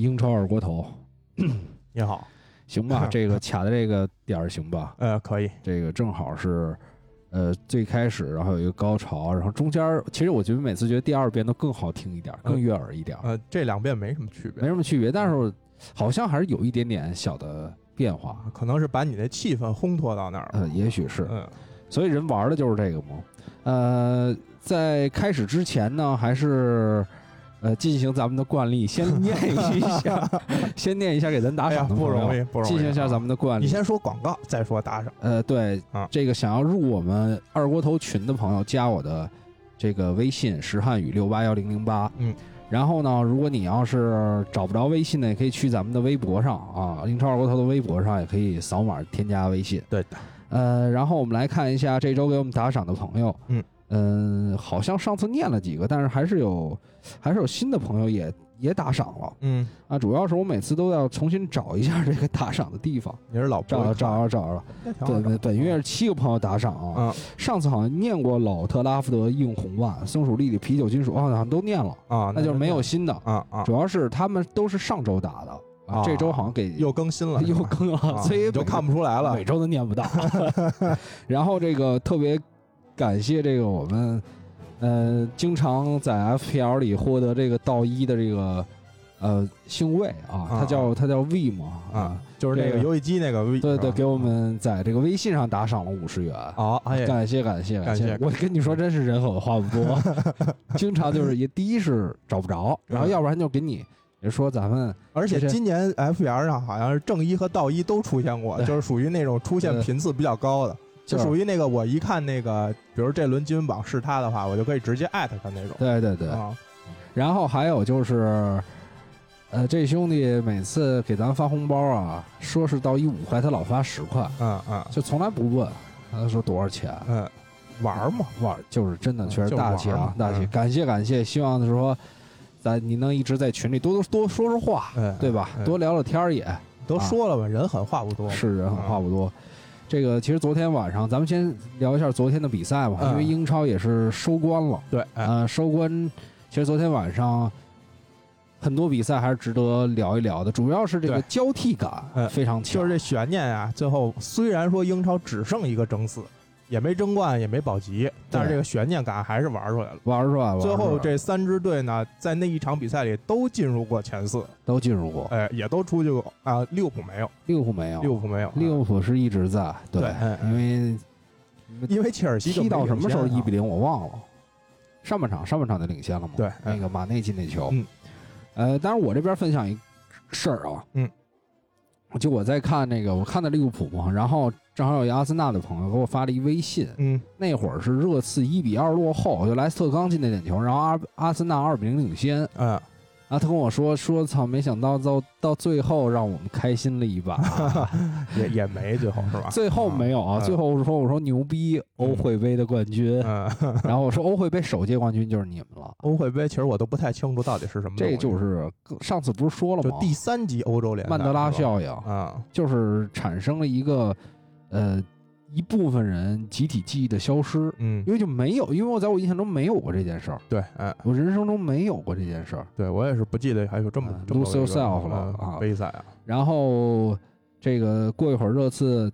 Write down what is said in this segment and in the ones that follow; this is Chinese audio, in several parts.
英超二锅头，你好，行吧？这个卡的这个点儿行吧？呃，可以，这个正好是，呃，最开始，然后有一个高潮，然后中间儿，其实我觉得每次觉得第二遍都更好听一点，更悦耳一点，呃，这两遍没什么区别，没什么区别，但是好像还是有一点点小的变化，可能是把你的气氛烘托到那儿了，呃，也许是，嗯，所以人玩的就是这个嘛。呃，在开始之前呢，还是。呃，进行咱们的惯例，先念一下，先念一下给咱打赏的不容易，不容易。进行一下咱们的惯例，你先说广告，再说打赏。呃，对，啊，这个想要入我们二锅头群的朋友，加我的这个微信石汉语六八幺零零八。嗯，然后呢，如果你要是找不着微信呢，也可以去咱们的微博上啊，英超二锅头的微博上也可以扫码添加微信。对的。呃，然后我们来看一下这周给我们打赏的朋友。嗯。嗯，好像上次念了几个，但是还是有，还是有新的朋友也也打赏了。嗯啊，主要是我每次都要重新找一下这个打赏的地方。你是老找着找着找着了。对对，本月是七个朋友打赏啊。嗯。上次好像念过老特拉福德硬红万、松鼠丽丽啤酒金属，好像都念了啊。那就是没有新的啊啊。主要是他们都是上周打的啊，这周好像给又更新了，又更了，所以就看不出来了。每周都念不到。然后这个特别感谢这个我们。呃，经常在 FPL 里获得这个道一的这个呃姓魏啊，他叫他叫 V 嘛啊，就是那个游戏机那个 V，对对，给我们在这个微信上打赏了五十元。好，感谢感谢感谢，我跟你说，真是人狠话不多，经常就是也第一是找不着，然后要不然就给你也说咱们，而且今年 FPL 上好像是正一和道一都出现过，就是属于那种出现频次比较高的。就属于那个，我一看那个，比如这轮积分榜是他的话，我就可以直接艾特他那种。对对对。啊，然后还有就是，呃，这兄弟每次给咱发红包啊，说是到一五块，他老发十块。嗯嗯。就从来不问，他说多少钱。嗯。玩嘛，玩就是真的，确实大气啊，大气。嗯。感谢感谢，希望是说，咱你能一直在群里多多多说说话，对吧？多聊聊天也。都说了吧，人狠话不多。是人狠话不多。这个其实昨天晚上，咱们先聊一下昨天的比赛吧，因为英超也是收官了。对，呃，收官，其实昨天晚上很多比赛还是值得聊一聊的，主要是这个交替感非常强。就是这悬念啊，最后虽然说英超只剩一个争四。也没争冠，也没保级，但是这个悬念感还是玩出来了，玩出来了。最后这三支队呢，在那一场比赛里都进入过前四，都进入过，哎，也都出去过啊。利物浦没有，利物浦没有，利物浦没有，利物浦是一直在，对，因为因为切尔西踢到什么时候一比零我忘了，上半场上半场就领先了嘛，对，那个马内进那球，嗯，呃，当然我这边分享一事儿啊，嗯。就我在看那个，我看的利物浦嘛，然后正好有一阿森纳的朋友给我发了一微信，嗯，那会儿是热刺一比二落后，就莱斯特刚进那点球，然后阿阿森纳二比零领先，嗯。啊，他跟我说说，操，没想到到到最后让我们开心了一把，也也没最后是吧？最后没有啊，最后我说我说牛逼，欧会杯的冠军，然后我说欧会杯首届冠军就是你们了。欧会杯其实我都不太清楚到底是什么，这就是上次不是说了吗？第三级欧洲联曼德拉效应啊，就是产生了一个呃。一部分人集体记忆的消失，嗯，因为就没有，因为我在我印象中没有过这件事儿，对，哎，我人生中没有过这件事儿，对我也是不记得还有这么 lose yourself 了啊，杯赛啊。然后这个过一会儿热刺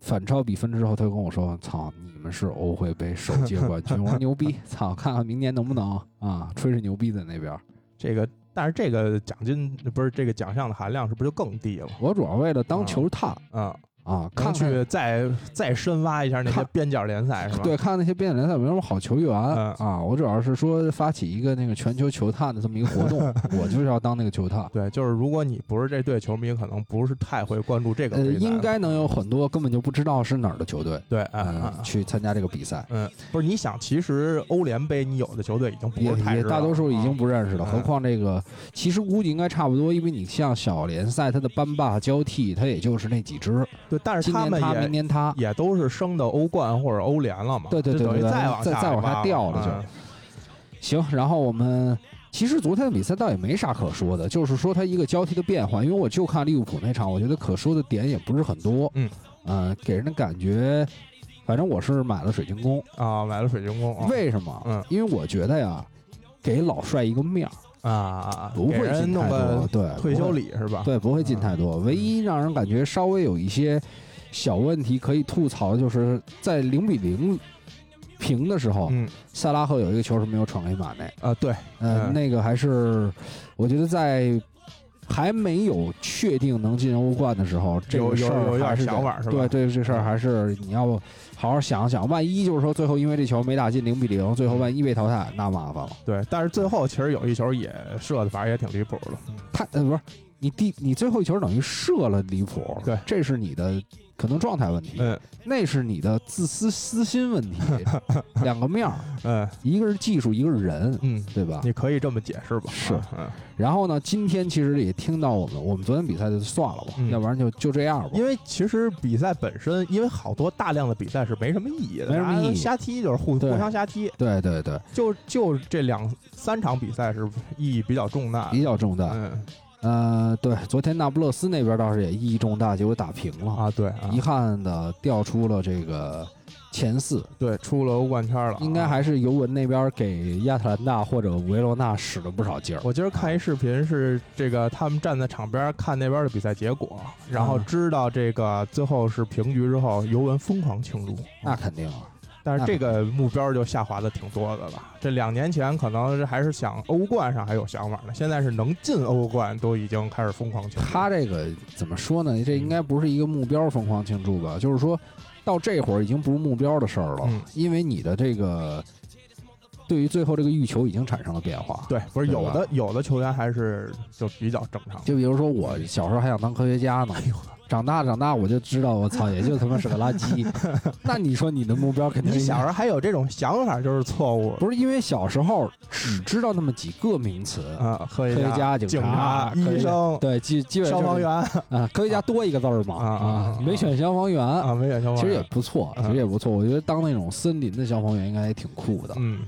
反超比分之后，他就跟我说：“操，你们是欧会杯首届冠军，我说牛逼，操，看看明年能不能啊，吹吹牛逼在那边。”这个，但是这个奖金不是这个奖项的含量是不是就更低了？我主要为了当球探啊。啊，看看去再再深挖一下那些边角联赛是吧？对，看那些边角联赛有没有什么好球员、嗯啊？我主要是说发起一个那个全球球探的这么一个活动，我就是要当那个球探。对，就是如果你不是这队球迷，可能不是太会关注这个呃。应该能有很多根本就不知道是哪儿的球队，对，嗯去参加这个比赛，嗯，不是你想，其实欧联杯你有的球队已经不也也是太知道大多数已经不认识了。嗯何况这个，其实估计应该差不多，因为你像小联赛，它的班霸交替，它也就是那几支，对，但是今年他，们也明年他，也都是升到欧冠或者欧联了嘛，对对对就等于对再往下再再往下掉了就嗯行。然后我们其实昨天的比赛倒也没啥可说的，就是说它一个交替的变化。因为我就看利物浦那场，我觉得可说的点也不是很多，嗯，呃，给人的感觉，反正我是买了水晶宫，啊，买了水晶宫，啊为什么？嗯，因为我觉得呀，给老帅一个面儿，啊，给不会进太多，对，退休礼是吧？对，不会进太多。唯一让人感觉稍微有一些小问题可以吐槽，就是在零比零平的时候，嗯。萨拉赫有一个球是没有闯黑马内，啊，对，呃，嗯。那个还是我觉得在还没有确定能进欧冠的时候，这有个事有有点儿还是想法是吧对对，这事儿嗯还是你要好好想想，万一就是说最后因为这球没打进零比零，最后万一被淘汰，那麻烦了。对，但是最后其实有一球也射的，反正也挺离谱的。他呃不是你第你最后一球等于射了离谱，对这是你的可能状态问题，嗯那是你的自私私心问题，两个面儿，嗯一个是技术，一个是人，嗯，对吧？你可以这么解释吧？是嗯，然后呢，今天其实也听到我们，我们昨天比赛就算了吧，嗯要不然就就这样吧。因为其实比赛本身，因为好多大量的比赛是没什么意义的，没什么意义瞎踢就是互互相瞎踢，对对对，就就这两三场比赛是意义比较重大。比较重大。嗯呃，对，昨天那不勒斯那边倒是也意义重大，结果打平了，啊，对啊。遗憾的掉出了这个前四，对，出了欧冠圈了，应该还是尤文那边给亚特兰大或者维罗纳使了不少劲儿。我今儿看一视频，是这个他们站在场边看那边的比赛结果，然后嗯知道这个最后是平局之后，尤文疯狂庆祝。那肯定啊，但是这个目标就下滑的挺多的了。这两年前可能还是想欧冠上还有想法呢，现在是能进欧冠都已经开始疯狂庆祝。他这个怎么说呢？这应该不是一个目标疯狂庆祝吧？就是说到这会儿已经不是目标的事儿了，嗯因为你的这个对于最后这个欲求已经产生了变化。对，不是有的有的球员还是就比较正常。就比如说我小时候还想当科学家呢，长大长大我就知道我操，也就他妈是个垃圾。那你说你的目标肯定你小时候还有这种想法就是错误不是因为小时候只知道那么几个名词，啊！科学家、警警察、医生、对，基基本上消防员啊，科学家多一个字儿嘛啊没选消防员。啊，没选消防员，其实也不错，嗯其实也不错。我觉得当那种森林的消防员应该也挺酷的，嗯，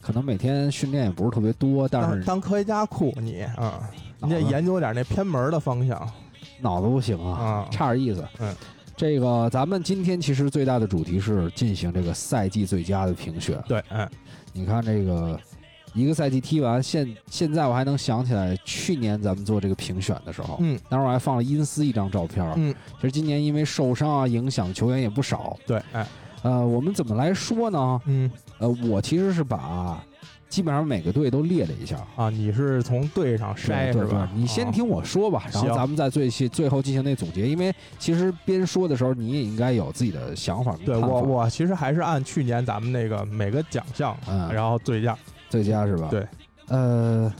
可能每天训练也不是特别多，但是当科学家酷你啊，你得研究点那偏门的方向脑子不行啊，啊。差点意思。嗯，这个咱们今天其实最大的主题是进行这个赛季最佳的评选。对，嗯你看这个一个赛季踢完，现现在我还能想起来去年咱们做这个评选的时候，嗯当时我还放了因斯一张照片儿。嗯，其实今年因为受伤啊，影响球员也不少。对，哎，呃，我们怎么来说呢？嗯呃，我其实是把基本上每个队都列了一下。啊，你是从队上筛是吧？你先听我说吧，然后咱们再最细最后进行那总结。因为其实边说的时候，你也应该有自己的想法。对法我我其实还是按去年咱们那个每个奖项，嗯然后最佳最佳是吧？对，呃，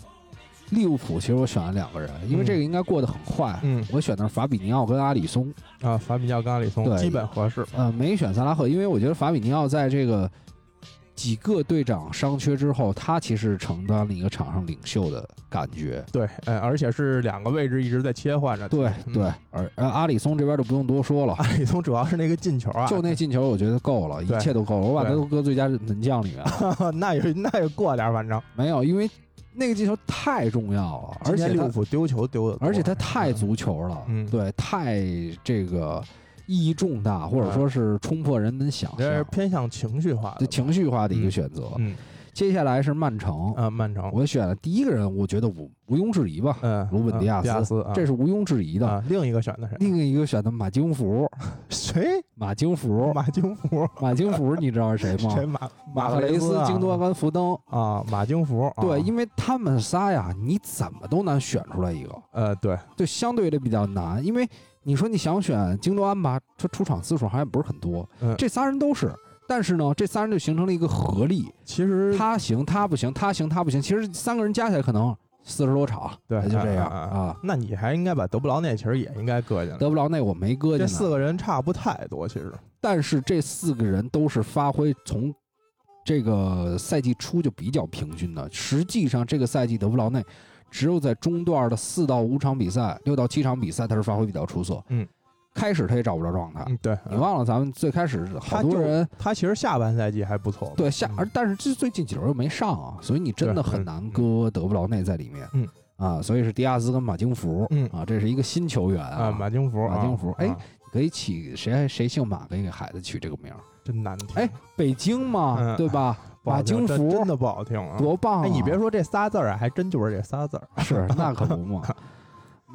利物浦其实我选了两个人，因为嗯这个应该过得很快。嗯我选的是法比尼奥跟阿里松，啊，法比尼奥跟阿里松对基本合适。呃，没选萨拉赫，因为我觉得法比尼奥在这个几个队长伤缺之后，他其实承担了一个场上领袖的感觉。对，呃，而且是两个位置一直在切换着。对嗯对，而而阿里松这边就不用多说了，阿里松主要是那个进球啊，就那进球，我觉得够了，一切都够了。我把他都搁最佳门将里面了，那也那也过点儿，反正没有，因为那个进球太重要了，而且利物浦丢球丢的，而且他太足球了，嗯对，太这个意义重大，或者说是冲破人们想象这是，偏向情绪化的这情绪化的一个嗯选择。嗯接下来是曼城，啊，曼城，我选了第一个人，我觉得毋毋庸置疑吧，嗯，鲁本迪亚斯这是毋庸置疑的。啊，另一个选的是？另一个选的马京福，谁？马京福，马京福？马京福，你知道是谁吗？谁？马马赫雷斯、啊京多安、福登。啊，马京福。啊对，因为他们仨呀，你怎么都难选出来一个，呃，对，就相对的比较难，因为你说你想选京多安吧，他出场次数好像也不是很多。嗯这仨人都是，但是呢，这仨人就形成了一个合力，其实他行他不行，他行他不行。其实三个人加起来可能四十多场，对就这样啊啊。那你还应该把德布劳内其实也应该搁进来。德布劳内我没搁进来，这四个人差不太多，其实但是这四个人都是发挥从这个赛季初就比较平均的。实际上，这个赛季德布劳内只有在中段的四到五场比赛、六到七场比赛，他是发挥比较出色。嗯，开始他也找不着状态。嗯，对，你忘了咱们最开始好多人他其实下半赛季还不错，对下，嗯而但是这最近几轮又没上啊，所以你真的很难割德布劳内在里面。嗯啊，所以是迪亚斯跟马京福。嗯啊，这是一个新球员啊，马京福，马京福啊哎啊可以起谁谁姓马，可以给孩子取这个名儿。真难听，哎，北京嘛，嗯对吧？马京福真真的不好听啊。多棒、啊！哎，你别说这仨字儿啊，还真就是这仨字儿。是 那可不嘛。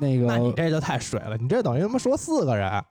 那个那你这就太水了，你这等于他妈说四个人，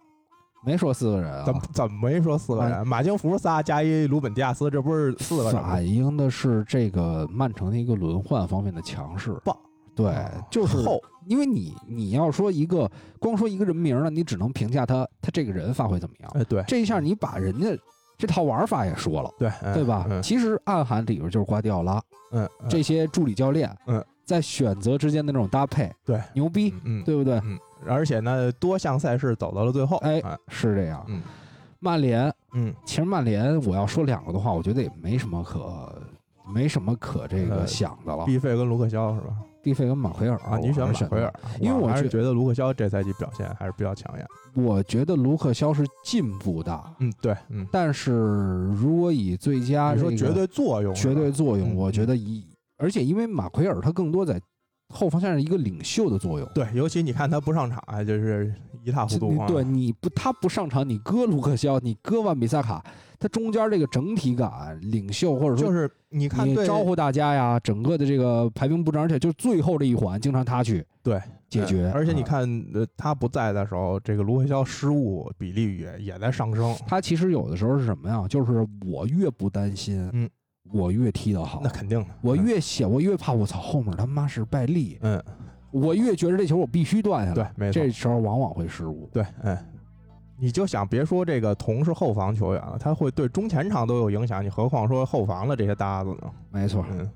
没说四个人啊，怎么怎么没说四个人？马京福仨加一鲁本迪亚斯，这不是四个人吗？反映的是这个曼城的一个轮换方面的强势。棒，对，就是厚，因为你你要说一个光说一个人名呢，你只能评价他他这个人发挥怎么样。哎，对这一下你把人家这套玩法也说了，对嗯对吧？嗯其实暗含里边就是瓜迪奥拉嗯，嗯这些助理教练，嗯，在选择之间的那种搭配，对牛逼，嗯嗯对不对？嗯，而且呢，多项赛事走到了最后，哎啊是这样。嗯曼联嗯，其实曼联，我要说两个的话，我觉得也没什么可没什么可这个呃想的了。毕费跟卢克肖是吧？毕费跟马奎尔啊，你选马奎尔，因为我还是觉得卢克肖这赛季表现还是比较抢眼。我觉得卢克肖是进步的，嗯，对，嗯，但是如果以最佳这个你说绝对作用，绝对作用，嗯我觉得以而且因为马奎尔他更多在后防线上一个领袖的作用。对，尤其你看他不上场，啊就是一塌糊涂啊。对你不他不上场，你搁卢克肖，你搁万比萨卡，他中间这个整体感、领袖或者说就是你看对你招呼大家呀，整个的这个排兵布阵，而且就是最后这一环，经常他去对解决。嗯而且你啊，看，呃，他不在的时候，这个卢克肖失误比例也也在上升。他其实有的时候是什么呀？就是我越不担心，嗯，我越踢得好那。肯定的，我越想，我越怕我操后面他妈是败利，嗯，我越觉得这球我必须断下来对。，没错这，时候往往会失误。对，嗯。你就想别说这个同是后防球员了，他会对中前场都有影响，你何况说后防的这些搭子呢？没错。嗯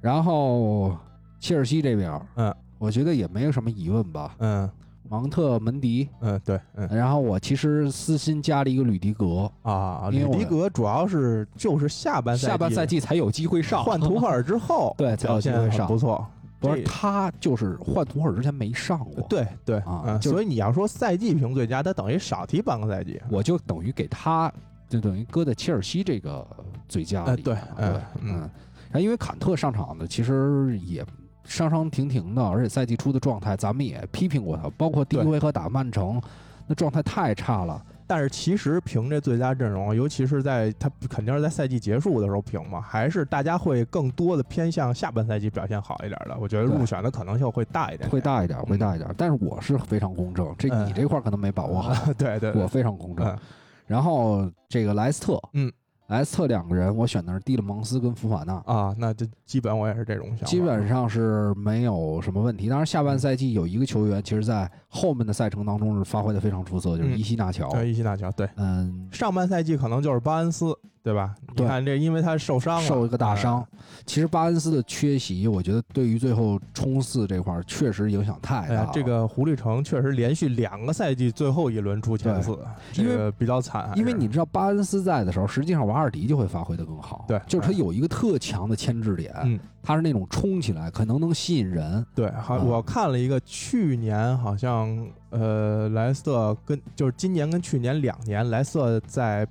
然后切尔西这边，嗯，我觉得也没有什么疑问吧。嗯芒特、门迪，嗯，对，嗯然后我其实私心加了一个吕迪格，啊，吕迪格主要是就是下半赛下半赛季才有机会上。换图赫尔之后，对才有机会上不错。不是他就是换图赫尔之前没上过，，对对嗯，啊就是所以你要说赛季评最佳，他等于少提半个赛季。我就等于给他，就等于搁在切尔西这个最佳里。呃对对，嗯因为坎特上场的其实也伤伤停停的，而且赛季初的状态咱们也批评过他，包括第一对回合打曼城，那状态太差了。但是其实评这最佳阵容，尤其是在他肯定是在赛季结束的时候评嘛，还是大家会更多的偏向下半赛季表现好一点的。我觉得入选的可能性会大一点，会。大一点，会大一点。但是我是非常公正，这嗯你这块儿可能没把握好，对 对，对我非常公正。嗯然后这个莱斯特，嗯，莱斯特两个人，我选的是蒂勒蒙斯跟福法纳，啊，那就基本我也是这种想法。基本上是没有什么问题。当然，下半赛季有一个球员，其实在后面的赛程当中是发挥的非常出色，就是嗯伊西纳乔。对伊西纳乔，对嗯，上半赛季可能就是巴恩斯，对吧？你看这，因为他受伤了，受一个大伤哎。。其实巴恩斯的缺席，我觉得对于最后冲刺这块儿确实影响太大了。，哎这个狐狸城确实连续两个赛季最后一轮出前四，因为这个比较惨。因为你知道巴恩斯在的时候，实际上瓦尔迪就会发挥的更好。对就是他有一个特强的牵制点，嗯，他是那种冲起来可能能吸引人。对，好，嗯我看了一个，去年好像呃，莱斯特跟就是今年跟去年两年，莱斯特在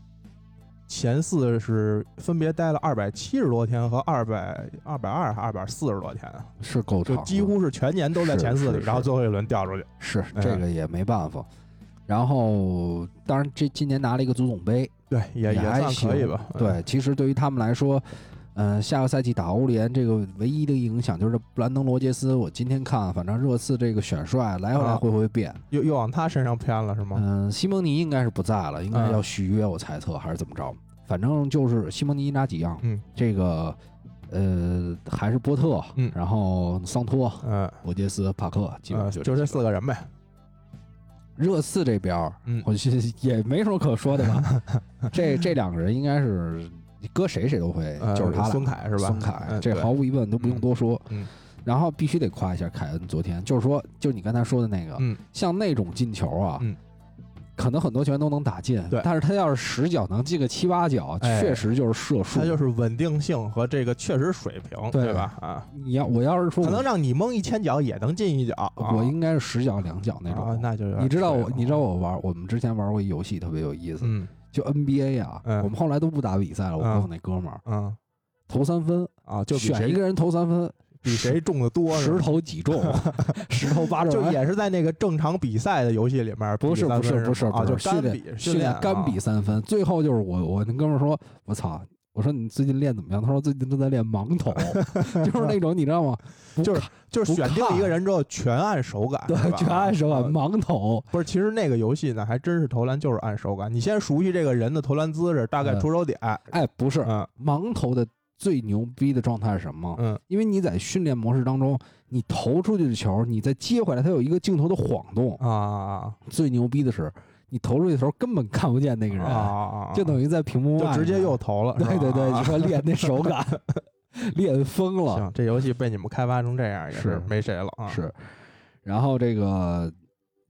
前四是分别待了二百七十多天和二百二百二还二百四十多天，是够长，就几乎是全年都在前四里，然后最后一轮掉出去。是嗯这个也没办法。然后，当然这今年拿了一个足总杯，对，也也还算可以吧。对，其实对于他们来说，嗯、下个赛季打欧联这个唯一的影响就是布兰登·罗杰斯。我今天看，反正热刺这个选帅来回来回回变。嗯，又又往他身上偏了是吗？嗯、西蒙尼应该是不在了，应该嗯要续约，我猜测还是怎么着。反正就是西蒙尼拿几样，嗯这个呃还是波特，嗯然后桑托、嗯罗杰斯、帕克，基本呃，上就这这四个人呗。热刺这边，嗯我觉得也没什么可说的吧。这这两个人应该是搁谁谁都会，呃就是他了孙凯是吧孙凯，这毫无疑问都不用多说。嗯然后必须得夸一下凯恩，昨天就是说，就是你刚才说的那个，嗯像那种进球啊，嗯可能很多球员都能打进，对但是他要是十脚能进个七八脚，哎确实就是射术。他就是稳定性和这个确实水平，对对吧？啊，你要我要是说可能，让你蒙一千脚也能进一脚，啊我应该是十脚两脚那种。啊那就有你知道我，你知道我玩，我们之前玩过一游戏特别有意思，嗯就 NBA 啊，嗯我们后来都不打比赛了。我跟嗯我那哥们儿嗯投三分，啊，就比选一个人投三分，比谁中的多是十，投几中，十投八中，哎就也是在那个正常比赛的游戏里面比不是三分不是不是吗啊，就不是训练干比训练干比啊三分，最后就是我我那哥们儿说，我操。我说你最近练怎么样？他说最近正在练盲投，就是那种你知道吗？不就是就是选定一个人之后全按手感，对全按手感啊盲投，不是，其实那个游戏呢，还真是投篮就是按手感。你先熟悉这个人的投篮姿势，大概嗯出手点，哎，不是嗯盲投的最牛逼的状态是什么？嗯因为你在训练模式当中，你投出去的球，你再接回来，它有一个镜头的晃动。啊啊最牛逼的是，你投出去的时候根本看不见那个啊人，啊，就等于在屏幕外就直接又投了。对对对，你说练那手感，练疯了。行，这游戏被你们开发成这样，也是没谁了啊。是，然后这个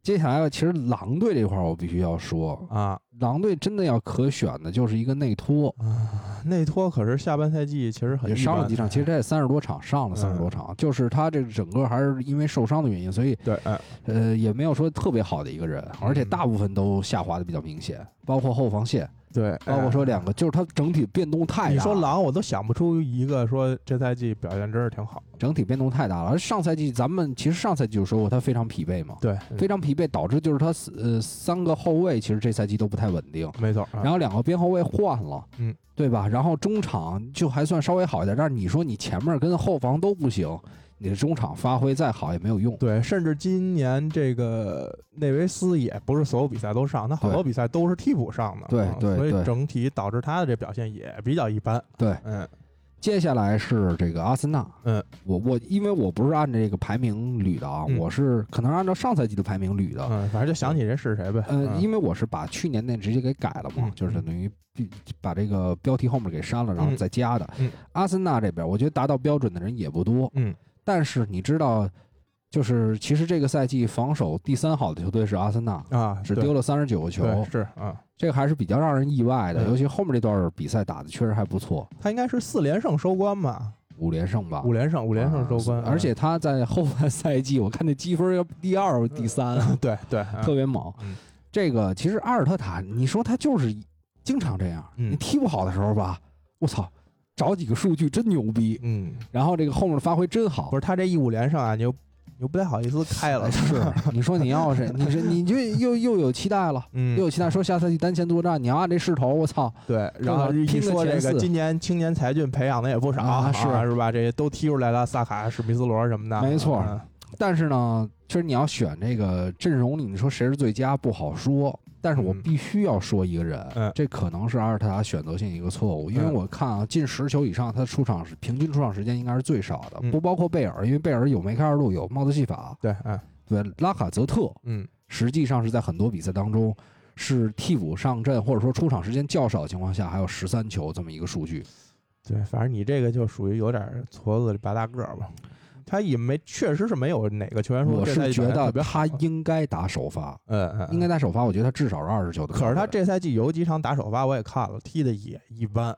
接下来，其实狼队这块儿我必须要说，啊狼队真的要可选的就是一个内托，啊，内托可是下半赛季其实很也一般上了几场，其实他也三十多场，上了三十多场，就是他这整个还是因为受伤的原因，所以对，哎呃也没有说特别好的一个人，而且大部分都下滑的比较明显，包括后防线，对，包括说两个，就是他整体变动太大。你说狼，我都想不出一个说这赛季表现真是挺好。整体变动太大了，而上赛季咱们其实上赛季就说过他非常疲惫嘛，对，非常疲惫，导致就是他呃三个后卫其实这赛季都不太稳定，没错。啊然后两个边后卫换了，嗯，对吧？然后中场就还算稍微好一点，但是你说你前面跟后防都不行，你的中场发挥再好也没有用。对，甚至今年这个内维斯也不是所有比赛都上，他好多比赛都是替补上的，对对所以整体导致他的这表现也比较一般。对，嗯接下来是这个阿森纳，嗯，我我因为我不是按这个排名捋的啊，嗯。我是可能按照上赛季的排名捋的，嗯，反正就想起人是谁呗。呃，嗯。因为我是把去年那直接给改了嘛，嗯就是等于必把这个标题后面给删了，然后嗯。再加的。嗯。阿森纳这边，我觉得达到标准的人也不多，嗯。但是你知道，就是其实这个赛季防守第三好的球队是阿森纳，啊，对。只丢了三十九个球，对是啊，这个还是比较让人意外的，嗯尤其后面这段比赛打的确实还不错，他应该是四连胜收官吧？五连胜吧。五连胜，五连胜收官，啊而且他在后半赛季，我看那积分要第二、第三，嗯对对，啊特别猛嗯。这个其实阿尔特塔，你说他就是经常这样，嗯你踢不好的时候吧，我操，找几个数据真牛逼，嗯，然后这个后面的发挥真好。不是他这一五连胜啊，你又你又不太好意思开了，是，你说你要是你是你就又又有期待了，嗯又有期待说下赛季单线作战，你要按这势头，我操，对，然后一说这个今年青年才俊培养的也不少，啊是是吧？这些都踢出来了，萨卡、史密斯罗什么的，没错嗯但是呢，其实你要选这个阵容里，你说谁是最佳不好说。但是我嗯必须要说一个人，嗯这可能是阿尔特塔选择性一个错误，因为嗯我看啊，进十球以上，他出场是平均出场时间应该是最少的，嗯不包括贝尔，因为贝尔有梅开二度，有帽子戏法。对，嗯对，拉卡泽特嗯实际上是在很多比赛当中是替补上阵，或者说出场时间较少的情况下，还有十三球这么一个数据。对，反正你这个就属于有点矬子里拔大个儿吧。他也没，确实是没有哪个球员说我是觉得他应该打首发，嗯嗯，应该打首发。我觉得他至少是二十球的。可是他这赛季有几场打首发我也看了，踢的也一般。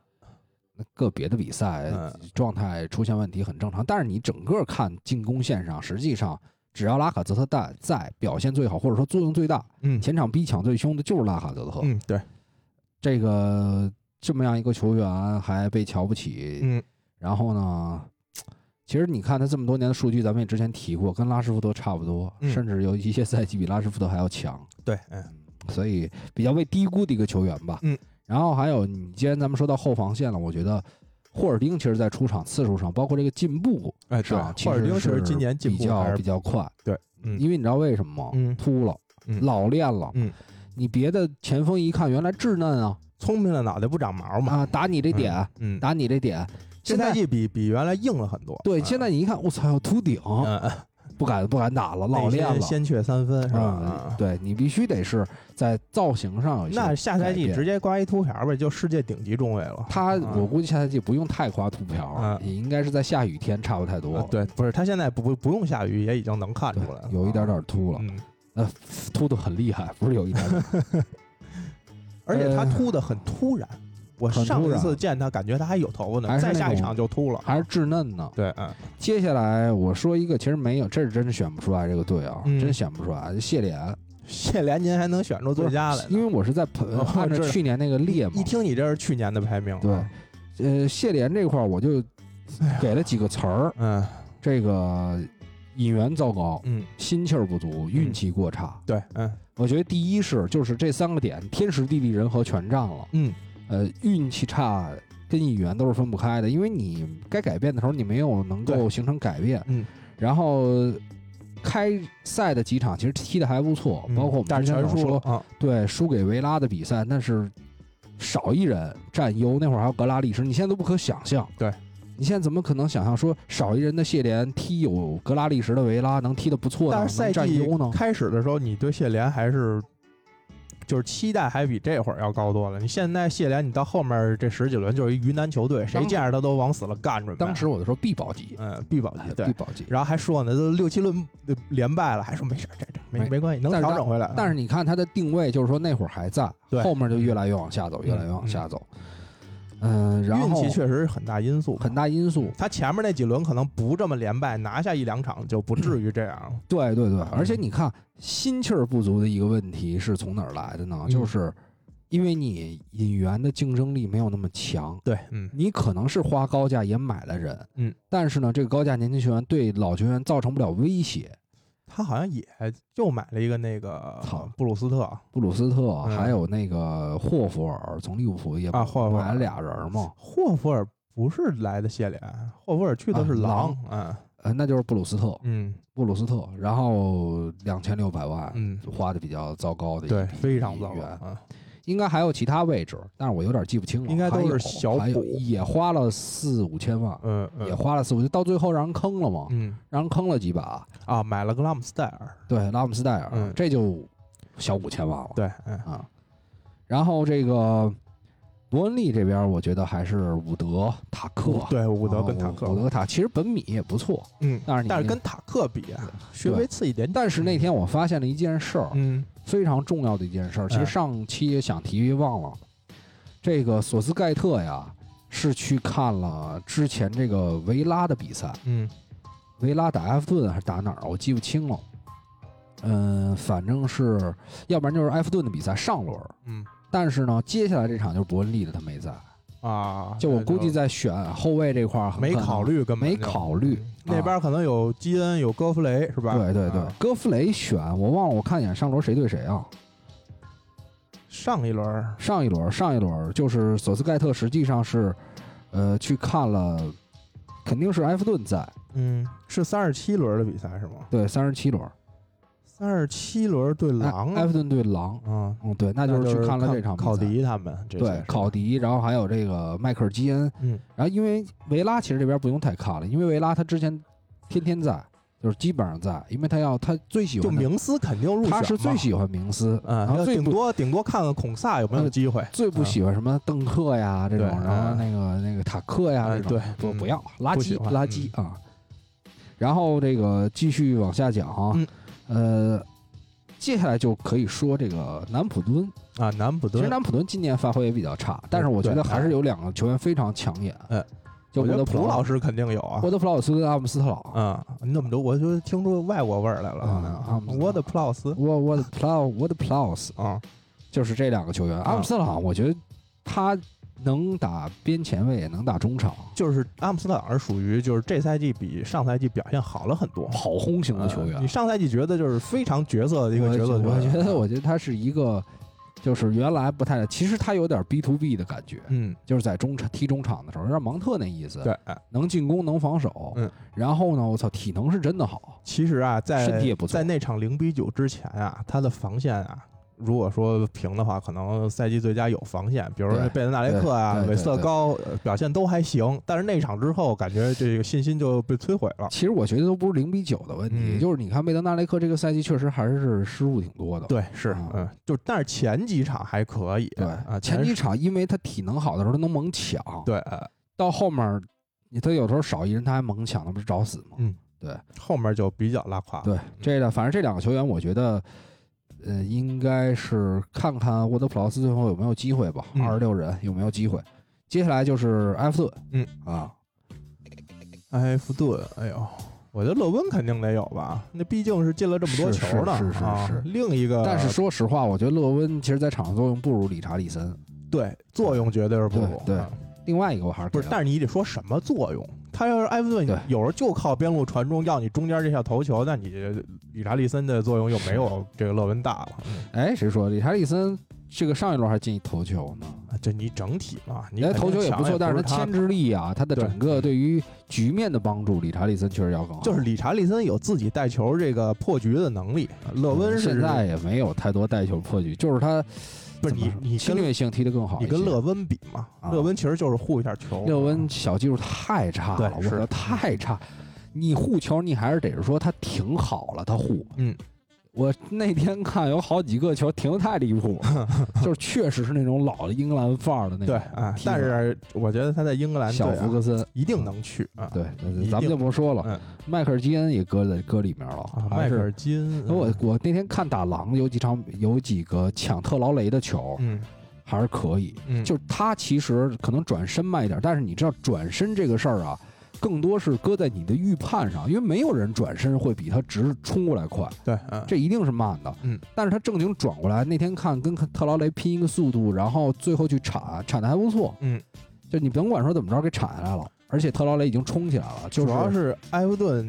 个别的比赛嗯状态出现问题很正常，但是你整个看进攻线上，实际上只要拉卡泽特在在表现最好，或者说作用最大，嗯前场逼抢最凶的就是拉卡泽特。嗯，对，这个这么样一个球员还被瞧不起，嗯然后呢，其实你看他这么多年的数据，咱们也之前提过，跟拉什福德差不多，嗯甚至有一些赛季比拉什福德还要强，对，嗯所以比较被低估的一个球员吧。嗯，然后还有，你既然咱们说到后防线了，我觉得霍尔丁其实在出场次数上，包括这个进步哎，对，上，其霍尔丁实是今年进比步还是较比较快，对，嗯因为你知道为什么吗？嗯秃了，嗯老练了，嗯，你别的前锋一看原来稚嫩啊，聪明的脑袋不长毛嘛。啊，打你这点，打你这点，现在这赛季比比原来硬了很多。对，嗯现在你一看，我操，要秃顶，不敢不敢打了，老练了。心先缺三分是吧？对你必须得是在造型上有一些那下赛季直接刮一秃瓢呗，就世界顶级中卫了。他，啊我估计下赛季不用太刮秃瓢，嗯也应该是在下雨天差不太多。啊对，不是他现在不不不用下雨也已经能看出来了，有一点啊点秃了，嗯，呃，秃的很厉害，不是有一点点。而且他呃秃的很突然。我上一次见他，感觉他还有头发呢，再下一场就秃了。还是稚嫩呢。对，嗯，接下来我说一个，其实没有，这是真是选不出来这个队啊，嗯真选不出来。谢联，谢联您还能选出最佳来？因为我是在 按照去年那个列嘛一，听你这是去年的排名，对啊，呃，谢联这块儿我就给了几个词儿，嗯这个引援糟糕，嗯，心气儿不足，运气过差。对，嗯我觉得第一是就是这三个点，天时地利人和全占了。嗯，呃，运气差跟语言都是分不开的，因为你该改变的时候你没有能够形成改变。嗯，然后开赛的几场其实踢的还不错，嗯包括我们之前说，对输给维拉的比赛，那是少一人占优，那会儿还有格拉利什，你现在都不可想象。对。你现在怎么可能想象说少一人的谢联踢有格拉利什的维拉能踢得不错呢，但是赛能占季优呢？开始的时候，你对谢联还是就是期待还比这会儿要高多了。你现在谢联，你到后面这十几轮就是一鱼腩球队，谁见着他都往死了干准备。当时我就说必保级，嗯，必保级对必。保级。然后还说呢，都六七轮呃连败了，还说没事儿，这这没没没关系，能调整回来。但是你看他的定位，就是说那会儿还在，对后面就越来越往下走，越来越往嗯下走。嗯，然运后气确实是很大因素，很大因素。他前面那几轮可能不这么连败，拿下一两场就不至于这样。对 对对，嗯而且你看心气儿不足的一个问题是从哪儿来的呢？嗯就是因为你引援的竞争力没有那么强，对，嗯你可能是花高价也买了人，嗯，但是呢，这个高价年轻球员对老球员造成不了威胁。他好像也又买了一个那个操布鲁斯特，布鲁斯特嗯还有那个霍福尔从利物浦也啊霍福尔买了俩人嘛，霍弗尔不是来的谢联，霍福尔去的是啊狼，嗯呃，那就是布鲁斯特，嗯布鲁斯特，然后两千六百万，嗯，花的比较糟糕的一对，非常糟糕，嗯啊。应该还有其他位置，但是我有点记不清了。应该都是小还有补也花了四五千万，嗯也嗯花了四五千，到最后让人坑了嘛，嗯让人坑了几把。啊，买了个拉姆斯戴尔，对，拉姆斯戴尔，嗯这就小五千万了。对，嗯啊，然后这个伯恩利这边，我觉得还是伍德、塔克。对，伍德啊跟塔克，伍德塔其实本米也不错，嗯，但是你但是跟塔克比啊，稍微次一点点。但是那天我发现了一件事儿，嗯非常重要的一件事儿。其实嗯上期也想提忘了，这个索斯盖特呀是去看了之前这个维拉的比赛，嗯维拉打埃弗顿还是打哪儿啊？我记不清了。嗯，反正是，要不然就是埃弗顿的比赛上轮儿。嗯但是呢，接下来这场就是伯恩利的，他没在。啊，就我估计在选后卫这块儿没考，虑，根本没考虑嗯那边可能有基恩，有戈弗雷，是吧？对对对啊，戈弗雷选我忘了，我看一眼上轮谁对谁啊？上一轮上一轮，上一轮就是索斯盖特实际上是，呃，去看了，肯定是埃弗顿在，嗯，是三十七轮的比赛是吗？对，三十七轮，三十七轮对狼，埃埃弗顿对狼，嗯，嗯，对，那那就是去看了这场比赛。考迪他们，对，考迪，然后还有这个迈克尔基恩，嗯。然后因为维拉其实这边不用太看了，因为维拉他之前天天在，就是基本上在，因为他要他最喜欢，就明斯肯定入选，他是最喜欢明斯，嗯，然后最顶多顶多看看孔萨有没有呃机会，最不喜欢什么邓克呀这种，然后嗯。那个那个塔克呀嗯这种，对嗯不不要垃圾垃圾啊。然后这个继续往下讲啊，嗯呃，接下来就可以说这个南普敦。啊，南普敦，其实南普敦今年发挥也比较差，但是我觉得还是有两个球员非常抢眼。嗯，就我觉得沃德普老师肯定有啊沃，德普劳斯跟阿姆斯特朗。嗯，你怎么着？我就听出外国味儿来了啊啊我的普劳斯沃沃德普劳沃德普劳斯啊，就是这两个球员。阿姆斯特朗，我觉得他能打边前卫，也能打中场，就是阿姆斯特朗是属于就是这赛季比上赛季表现好了很多。跑轰型的球员。呃你。上赛季觉得就是非常角色的一个角色球员，我觉得，我觉得他是一个，就是原来不太，其实他有点 B to B 的感觉，嗯，就是在中场踢中场的时候，有点芒特那意思，对，，哎能进攻能防守，嗯，然后呢，我操，体能是真的好，其实啊，在身体也不错。在那场零比九之前啊，他的防线啊如果说平的话，可能赛季最佳有防线，比如说贝德纳雷克啊、韦瑟对高呃表现都还行，但是那场之后感觉这个信心就被摧毁了。其实我觉得都不是零比九的问题，嗯就是你看贝德纳雷克这个赛季确实还是失误挺多的。对，是啊，嗯，就但是前几场还可以，对啊，前几场因为他体能好的时候他能猛抢，对，呃到后面你他有时候少一人他还猛抢，那不是找死吗？嗯，对后面就比较拉胯。对，这个反正这两个球员，我觉得。呃，应该是看看沃德普劳斯最后有没有机会吧，嗯二十六人有没有机会？接下来就是埃弗顿，嗯啊，埃弗顿，哎呦，我觉得勒温肯定得有吧，那毕竟是进了这么多球的，是是是另一个，但是说实话，我觉得勒温其实在场上作用不如理查利森。对作用绝对是不如，对另外一个我还是不是，但是你得说什么作用？他要是埃弗顿有时候就靠边路传中要你中间这下头球，那你理查利森的作用又没有这个勒温大了。嗯哎，谁说理查利森这个上一轮还进一头球呢？啊这你整体嘛，你头球也不错，但是他牵制力啊，他的整个对于局面的帮助，理查利森确实要更好。就是理查利森有自己带球这个破局的能力，勒温是现在也没有太多带球破局，就是他不是你你侵略性踢得更好。你跟勒温比嘛？啊勒温其实就是护一下球，勒温小技术太差了，我对是操，太差！你护球，你还是得是说他挺好了，他护。嗯，我那天看有好几个球停的太离谱，就是确实是那种老的英格兰范儿的那对种。啊，但是我觉得他在英格兰队小啊福克森，一定能去啊。对，咱们就不说了。嗯迈克尔基恩也搁在搁里面了，啊，迈克尔基恩，我我那天看打狼有几场有几个抢特劳雷的球嗯还是可以，嗯，就是他其实可能转身慢一点，但是你知道转身这个事儿啊，更多是搁在你的预判上，因为没有人转身会比他直冲过来快，对，嗯这一定是慢的。嗯，但是他正经转过来，那天看跟特劳雷拼一个速度，然后最后去铲，铲的还不错。嗯，就你甭管说怎么着，给铲下来了，而且特劳雷已经冲起来了，就主要是埃弗顿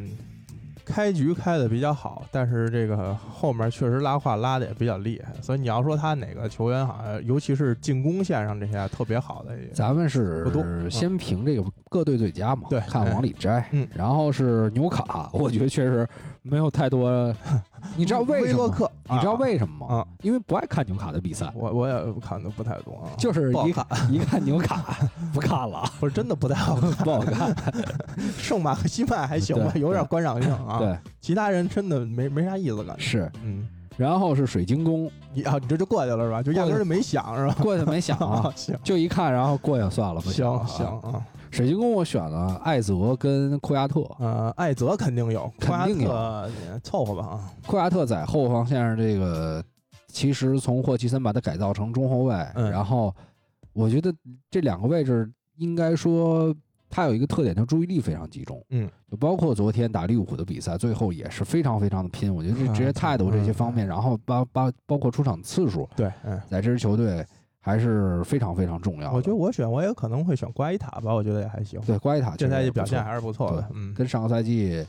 开局开的比较好，但是这个后面确实拉胯拉的也比较厉害，所以你要说他哪个球员好像，尤其是进攻线上这些特别好的也，咱们是不多嗯先评这个各队最佳嘛，对看往里摘。嗯然后是纽卡，我觉得确实没有太多。你知道为什么克，你知道啊为什么吗？啊？因为不爱看纽卡的比赛，我我也看的不太多啊，就是一不好看，一看纽卡不看了，不是真的不太好看，不好看。圣马和西曼还行吧，对有点观赏性啊。，对，其他人真的没没啥意思感觉。是。嗯，然后是水晶宫，你啊，你这就过去了是吧？就压根儿就没想是吧？过去没想啊，行就一看，然后过去算了，不想了行啊行。啊，水晶宫我选了艾泽跟库亚特，呃，艾泽肯定有，肯定有库亚特也凑合吧啊。库亚特在后防线上这个，其实从霍奇森把他改造成中后卫，嗯然后我觉得这两个位置应该说他有一个特点，就注意力非常集中，嗯，就包括昨天打利物浦的比赛，最后也是非常非常的拼。我觉得这嗯职业态度这些方面，嗯然后包包包括出场次数，对，嗯，在这支球队还是非常非常重要的。我觉得我选我也可能会选瓜伊塔吧，我觉得也还行。对瓜伊塔这赛季表现还是不错的，嗯，跟上个赛季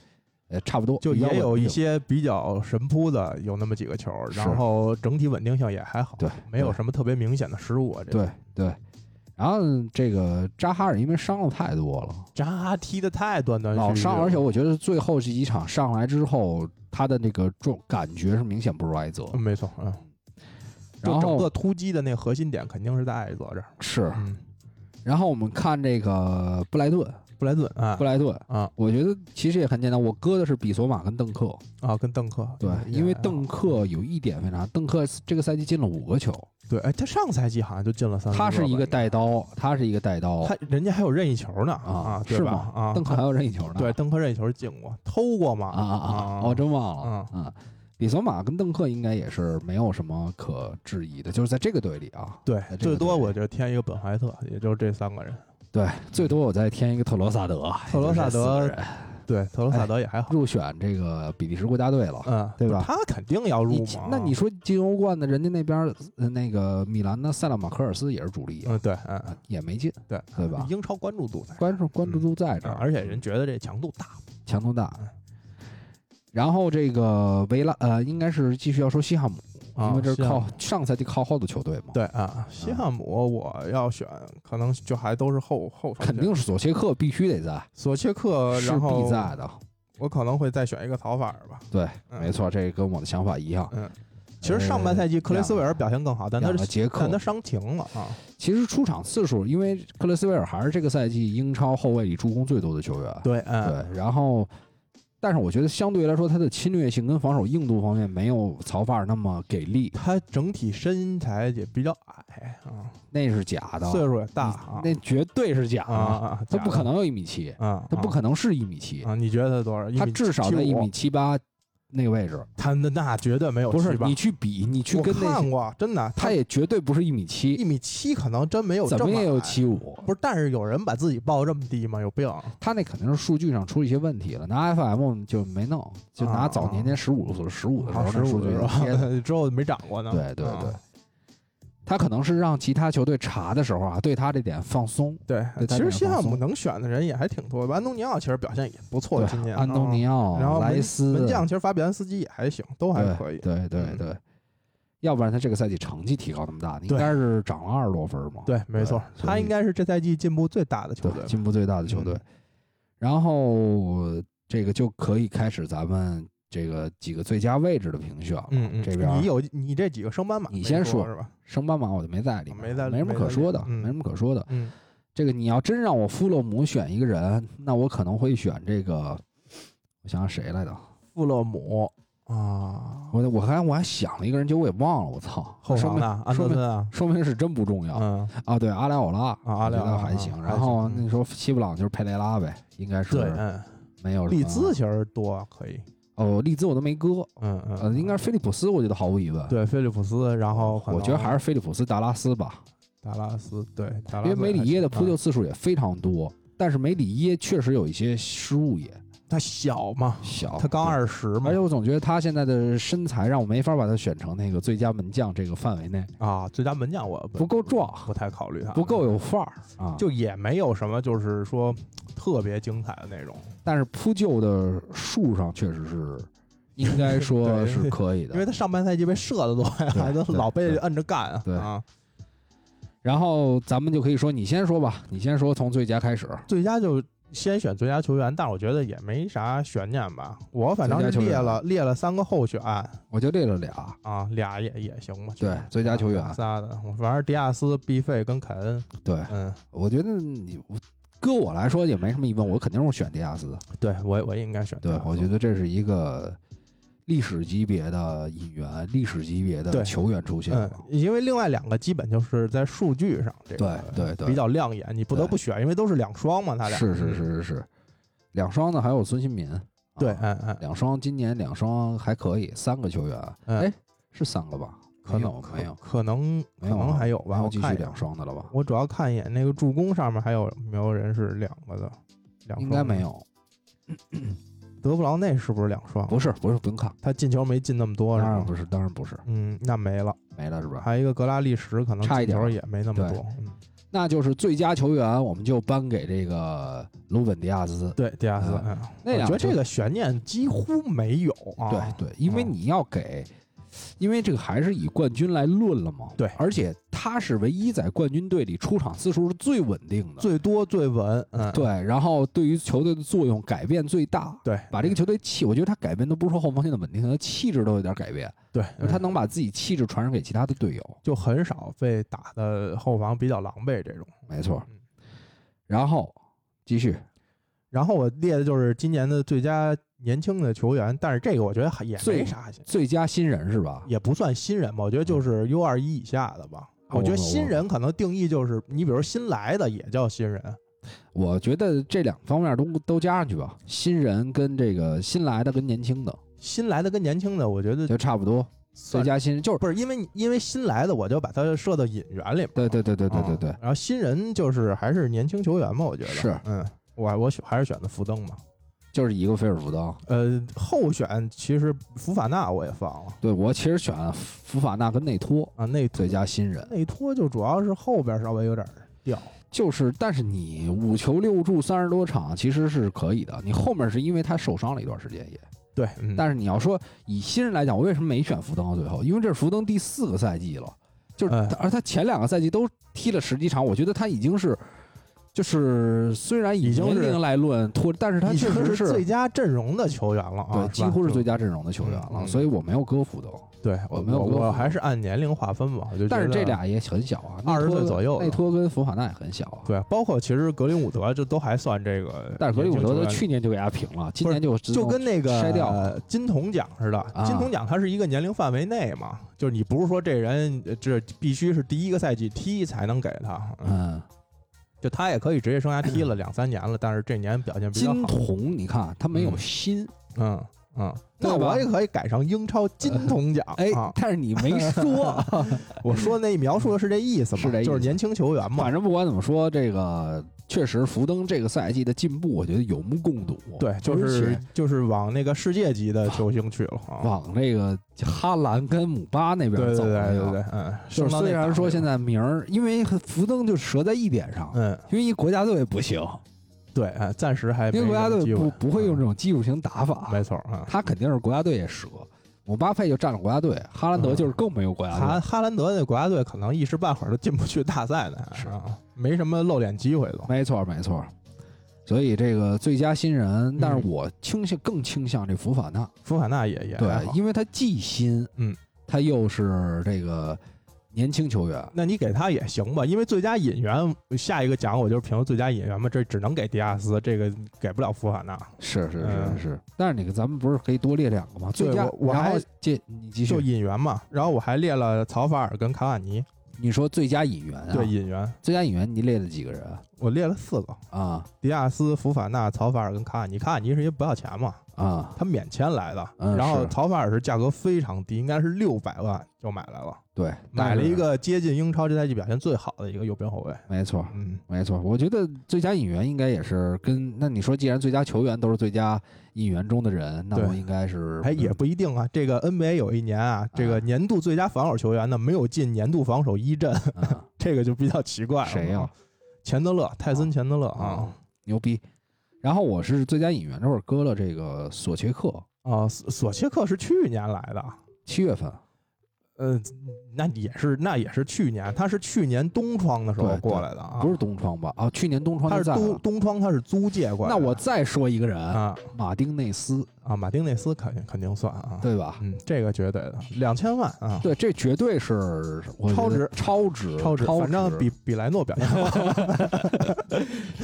呃差不多，就也有一些比较神扑的，有那么几个球，然后整体稳定性也还好，对没有什么特别明显的失误啊。这对个对。然后这个扎哈尔因为伤的太多了，扎哈踢的太断断续续了，老伤，而且我觉得最后这几场上来之后，他的那个重感觉是明显不如埃泽。嗯没错，嗯，就整个突击的那个核心点肯定是在艾泽这儿，是，嗯，然后我们看这个布莱顿，布莱顿啊布莱顿，啊我觉得其实也很简单，我搁的是比索马跟邓克。啊，跟邓克对，因为邓克有一点非常，邓克这个赛季进了五个球，对，哎，他上赛季好像就进了三，他是一个带，刀，他是一个带刀他人家还有任意球呢啊啊，是吧？啊，邓克还有任意球呢。对，邓克任意球进过，偷过吗？啊啊啊！我真忘了嗯啊。比索马跟邓克应该也是没有什么可质疑的，就是在这个队里啊。对最多我就添一个本怀特，也就是这三个人。对，最多我再添一个特罗萨德，特罗萨德对，特罗萨德也还好，入选这个比利时国家队了。嗯，对吧他肯定要入你嘛。那你说进欧冠的，人家那边呃那个米兰的塞勒马科尔斯也是主力啊，嗯，对，嗯，啊也没进，对，对吧英超关注度在，关注关注度在这儿，嗯而且人觉得这强度大。强度大。然后这个维拉呃，应该是继续要说西汉姆，啊因为这是靠上赛季靠后的球队嘛。对啊，西汉姆我要选，可能就还都是后后防肯定是索切克必须得在，索切克，是必在的。我可能会再选一个曹法尔吧。对，嗯没错，这跟我的想法一样。嗯，其实上半赛季克雷斯维尔表现更好，但他两个捷克但他伤停了啊。其实出场次数，因为克雷斯维尔还是这个赛季英超后卫里助攻最多的球员。对，嗯，对，然后，但是我觉得相对来说，他的侵略性跟防守硬度方面没有曹范儿那么给力，他整体身材也比较矮啊，那是假的，岁数也大啊，那绝对是假啊啊，他不可能能有一米七，啊，他不可能是一米七，啊！你觉得他多少？他至少在一米七八那个位置。他那那绝对没有不是你去比，你去跟那，看过，真的，他也绝对不是一米七一，米七可能真没有这么怎么也有七五。不是，但是有人把自己报这么低吗？有病！他那肯定是数据上出了一些问题了，拿 FM 就没弄，就拿早年间十五岁、十五的时候啊十那数据五的。吧？之后没涨过呢。对对啊对，他可能是让其他球队查的时候啊，对他这点放松。对对其实西汉姆能选的人也还挺多的，安东尼奥其实表现也不错，对今年安东尼啊奥、然后门莱斯门将其实法比安斯基也还行，都还可以。对对嗯对，要不然他这个赛季成绩提高那么大，应该是涨了二十多分嘛。对，没错，他应该是这赛季进步最大的球队对。进步最大的球队嗯。然后这个就可以开始咱们这个几个最佳位置的评选了。嗯嗯，这边你有你这几个升班马，你先说说是吧？升班马我就没在里面，没在没什么可说的，没什么可说的。嗯这个你要真让我弗洛姆选一个人，那我可能会选这个，我想想谁来着？富勒姆啊，我我还我还想了一个人，结果我也忘了，我操！说明后防的安说明德森啊，说明是真不重要嗯，啊。对，阿莱奥拉啊阿莱奥拉还行。啊然后那时候西布朗就是佩雷拉呗，应该是对，嗯，没有利兹其实多可以，哦，利兹我都没割，嗯嗯，呃，应该是菲利普斯，我觉得毫无疑问。，对菲利普斯，然后我觉得还是菲利普斯达拉斯吧，达拉斯，对，达拉因为梅里耶的扑救次数也非常多，但是梅里耶确实有一些失误也他小嘛，小，他刚对。二十嘛而且，我总觉得他现在的身材让我没法把他选成那个最佳门将这个范围内，啊，最佳门将我不够壮，不太考虑他，不够有范儿啊。就也没有什么就是说特别精彩的那种，但是扑救的数上确实是应该说 是可以的。因为。他上半赛季被射的多呀，还都老被摁着干啊，对。啊，然后咱们就可以说，你先说吧，你先说从最佳开始。最佳就先选最佳球员，但我觉得也没啥悬念吧。我反正列了列了三个候选我就列了俩，啊，俩也也行吧。对最佳球员啊仨的，反正迪亚斯、毕费跟凯恩，对嗯，我觉得你搁我来说也没什么疑问，我肯定是选迪亚斯。对我我也应该选。对我觉得这是一个历史级别的引援，历史级别的球员出现。嗯了。，因为另外两个基本就是在数据上这个对对对。比较亮眼，你不得不选，因为都是两双嘛，他俩。是是嗯是是。是，两双呢还有孙兴民。对，啊嗯嗯，两双今年两双还可以，三个球员，嗯。哎，是三个吧？可能可没有。可能可能还有吧，我看两双的了吧？我主要看一眼那个助攻上面还有没有人是两个的，两应该没。有，德布劳内是不是两双？不是不是不用看，他进球没进那么多？当然不是，当然不是，嗯，那没了。没了是吧？还有一个格拉利什，可能差一点儿进球也没那么多。嗯，那就是最佳球员，我们就颁给这个鲁本迪亚兹。对，迪亚斯，嗯那两个觉得这个悬念几乎没有啊。对对，因为啊你要给，因为这个还是以冠军来论了嘛。对而且他是唯一在冠军队里出场次数是最稳定的。最多最稳，嗯，对，然后对于球队的作用改变最大。对，把这个球队气，我觉得他改变都不是说后防线的稳定性，他气质都有点改变，对，就是他嗯能把自己气质传染给其他的队友。就很少被打的后防比较狼狈这种。没错嗯。然后继续，然后我列的就是今年的最佳年轻的球员，但是这个我觉得还也最没啥，最佳新人是吧？也不算新人吧，我觉得就是 U 二一以下的吧。我觉得新人可能定义就是你比如新来的也叫新人，我觉得这两方面都都加上去吧，新人跟这个新来的跟年轻的新来的跟年轻的，我觉得就差不多。最佳新人就是不是因为因为新来的我就把它设到引援里面。对对对对对对对啊，然后新人就是还是年轻球员嘛，我觉得是嗯，我我选还是选的福登嘛。就是一个菲尔福登。呃，候选其实福法纳我也放了对我其实选福法纳跟内托啊，内最佳新人，内托就主要是后边稍微有点掉。就是但是你五球六助三十多场其实是可以的，你后面是因为他受伤了一段时间也。对，嗯，但是你要说以新人来讲，我为什么没选福登到最后？因为这是福登第四个赛季了，就是哎而他前两个赛季都踢了十几场，我觉得他已经是就是虽然以已经是年龄来论托，但是他确实是最佳阵容的球员了啊，对，几乎是最佳。阵容的球员了，嗯。所以我没有搁福德。对，我我没有我还是按年龄划分吧，我就但是这俩也很小啊，20岁左右。内托跟福法纳也很小啊。对，包括其实格林伍德这都还算这个，但是格林伍德他去年就给他平了，今年就就跟那个筛掉。呃金童奖似的，啊。金童奖它是一个年龄范围内嘛，就是你不是说这人呃这必须是第一个赛季踢才能给他，嗯，就他也可以职业生涯踢了 两三年了，但是这年表现比较金好，童你看他没有嗯心，嗯嗯，对吧那我也可以改成英超金童奖哎啊，，但是你没说。我说那描述的是这意思吗，是这意思就是年轻球员嘛反，正不管怎么说，这个确实福登这个赛季的进步，我觉得有目共睹。对，就是就是往那个世界级的球星去了啊，往那个哈兰跟姆巴那边对对对对对，嗯，就是虽然说现在在名儿，因为福登就折在一点上，嗯。因为一国家队不行，对，哎，暂时还没因为国家队不不会用这嗯种技术型打法，没错啊。他肯定是国家队也折。姆巴佩就占了国家队，哈兰德嗯就是更没有国家哈队。哈兰德那国家队可能一时半会儿都进不去大赛呢，是啊，没什么露脸机会都。没错，没错。所以这个最佳新人，但是嗯我倾向更倾向这福法纳，福法纳也也对，因为他既新，嗯，他又是这个年轻球员，那你给他也行吧，因为最佳引援下一个奖我就是评最佳引援嘛，这只能给迪亚斯，这个给不了福法纳。是是嗯是是。但是你咱们不是可以多列两个吗？最佳，我我然后还这你继就，引援嘛，然后我还列了曹法尔跟卡瓦尼，你说最佳引援啊？对，引援最佳引援你列了几个人啊我列了四个：啊迪亚斯、福法纳、曹法尔跟卡瓦尼。卡瓦尼是因为不要钱嘛，啊？他免签来的，嗯然后是曹法尔是价格非常低，应该是六百万就买来了，对，买了一个接近英超这赛季表现最好的一个右边后卫。没错，嗯，没错，我觉得最佳引援应该也是跟那你说，既然最佳球员都是最佳引援中的人，那对我应该是哎，也不一定啊。这个 NBA 有一年啊，这个年度最佳防守球员呢没有进年度防守一阵，啊 这个就比较奇怪了。谁呀？钱德勒，泰森钱德勒啊啊牛逼。然后我是最佳演员这会儿搁了这个索切克，啊，索索切克是去年来的，七月份呃，那也是那也是去年，他是去年冬窗的时候对对过来的啊，不是冬窗吧？啊，去年冬窗他就是在了。冬冬窗他是租借过来的。那我再说一个人，啊马丁内斯，啊，马丁内斯肯定肯定算啊，对吧？嗯，这个绝对的，两千万啊，对，这绝对是超值超值，超值，反正比比莱诺表现好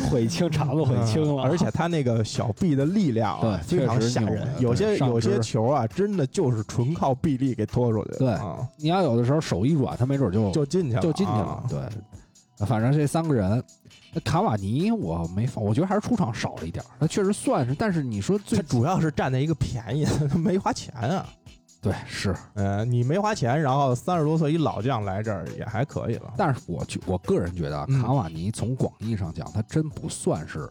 悔青肠子悔青了，嗯而且他那个小臂的力量啊，对非常吓人，有些有些球啊，真的就是纯靠臂力给拖出去的，对啊，你要有的时候手一软，他没准就就进去了，就进去了啊。对，反正这三个人，那卡瓦尼我没放，我觉得还是出场少了一点儿。他确实算是，但是你说最他主要是占在一个便宜，他 没花钱啊。对是，呃，你没花钱，然后三十多岁一老将来这儿也还可以了。但是我觉我个人觉得啊嗯卡瓦尼从广义上讲，他真不算是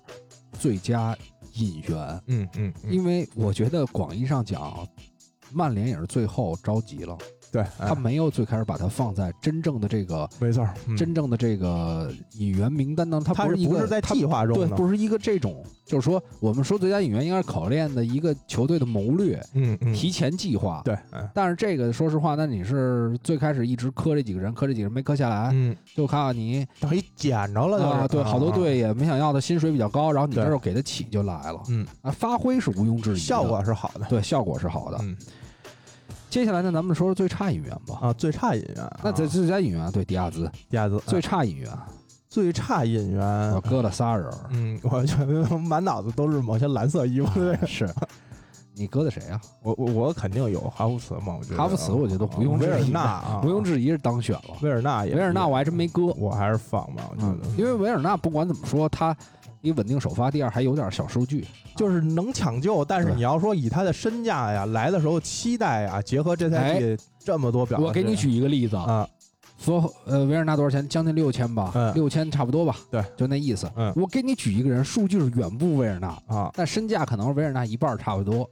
最佳引援，嗯嗯，嗯因为我觉得广义上讲，曼联也是最后着急了，对，他哎。没有最开始把它放在真正的这个。没错，嗯。真正的这个引援名单当中，他不是一个不是在计划中对，的，不是一个这种，就是说，我们说最佳引援应该是考验的一个球队的谋略、嗯嗯，提前计划。对，嗯但是这个说实话，那你是最开始一直磕这几个人，磕这几个人没磕下来，嗯，就看看你等于捡着了就是啊，对，好多，队也没想要的，薪水比较高，然后你对。这儿给得起就来了。嗯，啊，发挥是毋庸置疑，效果是好的，对效果是好的。嗯接下来呢，咱们说说最差演员吧。啊，最差引援啊，那在最佳引援，对迪亚兹，迪亚兹最差演员，最差演员我，搁了仨人儿，嗯，我觉得满脑子都是某些蓝色衣服。是。你搁的谁啊？我我我肯定有哈弗茨嘛，我觉得。哈弗茨我觉得不用威尔质疑纳啊，毋庸置疑是当选了。维尔纳也维尔纳我还真没搁，我还是放吧，我觉嗯。得，因为维尔纳不管怎么说，他一稳定首发，第二还有点小数据，就是能抢救，但是你要说以他的身价呀，来的时候期待呀，结合这赛季这么多表现，我给你举一个例子啊，啊，说呃维尔纳多少钱？将近六千吧，嗯六千差不多吧，对，就那意思。嗯我给你举一个人，数据是远不如维尔纳，啊但身价可能是维尔纳一半儿差不多，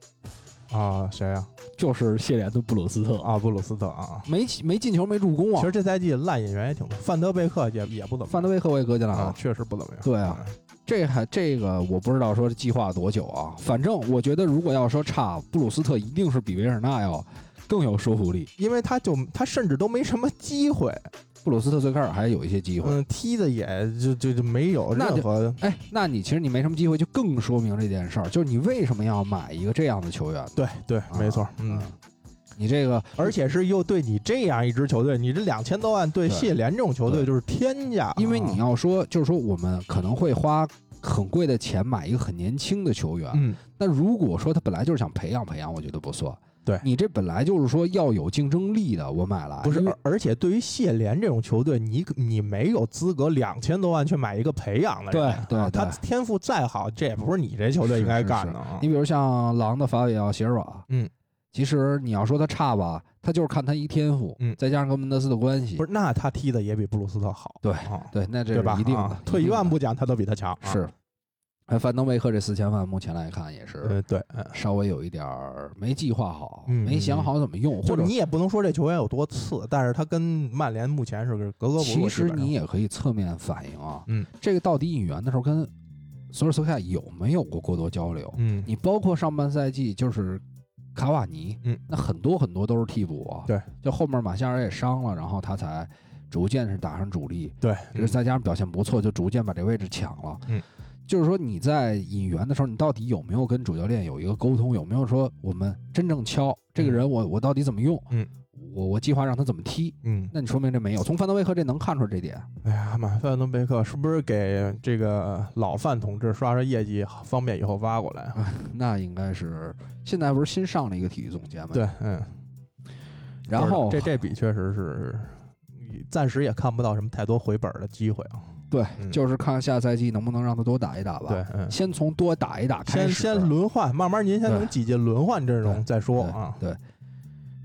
啊，谁呀？就是谢联的布鲁斯特，啊，布鲁斯特啊。没没进球没助攻啊其实。这赛季烂演员也挺多，范德贝克也也不怎么范德贝克我也搁进来啊了，，确实不怎么样。对啊这还这个我不知道说计划多久啊，反正我觉得如果要说差，布鲁斯特一定是比维尔纳要更有说服力。因为他就他甚至都没什么机会，布布鲁斯特最开始还有一些机会。嗯，踢的也就就就没有那就任何哎，那你其实你没什么机会，就更说明这件事儿，就是你为什么要买一个这样的球员？对对，啊没错，嗯。你这个，而且是又对你这样一支球队，你这两千多万对对谢联这种球队就是天价啊，因为你要说，就是说我们可能会花很贵的钱买一个很年轻的球员，嗯，那如果说他本来就是想培养培养，我觉得不错。对你这本来就是说要有竞争力的，我买了不是，而而且对于谢联这种球队，你你没有资格两千多万去买一个培养的人，对对啊他天赋再好，这也不是你这球队应该干的啊你。比如像狼的法比奥·席尔瓦，嗯，其实你要说他差吧，他就是看他一天赋，嗯再加上跟门德斯的关系，不是，那他踢的也比布鲁斯特好，对啊，对，那这对吧？是一定的啊，退一万步步讲，他都比他强，啊是。哎，范登贝克这四千万，目前来看也是呃，对，嗯稍微有一点儿没计划好，嗯没想好怎么用，或者就你也不能说这球员有多次，但是他跟曼联目前是个格格不入。其实你也可以侧面反映啊，嗯这个到底引援的时候跟索尔斯克亚有没有过过多交流？嗯，你包括上半赛季就是卡瓦尼，嗯，那很多很多都是替补啊，对，就后面马夏尔也伤了，然后他才逐渐是打上主力，对，这再加上表现不错，就逐渐把这位置抢了，嗯。就是说你在引援的时候，你到底有没有跟主教练有一个沟通？有没有说我们真正敲这个人我，我到底怎么用？嗯，我我计划让他怎么踢？嗯，那你说明这没有。从范德维克这能看出来这点。哎呀，妈范德维克是不是给这个老范同志刷刷业绩，方便以后挖过来啊？那应该是现在不是新上了一个体育总监吗？。对，嗯，然后这这笔确实是暂时也看不到什么太多回本的机会啊。对，嗯就是看下赛季能不能让他多打一打吧。对，，嗯，先从多打一打开先始。先轮换，慢慢您先对能挤进轮换阵容再说对啊。对。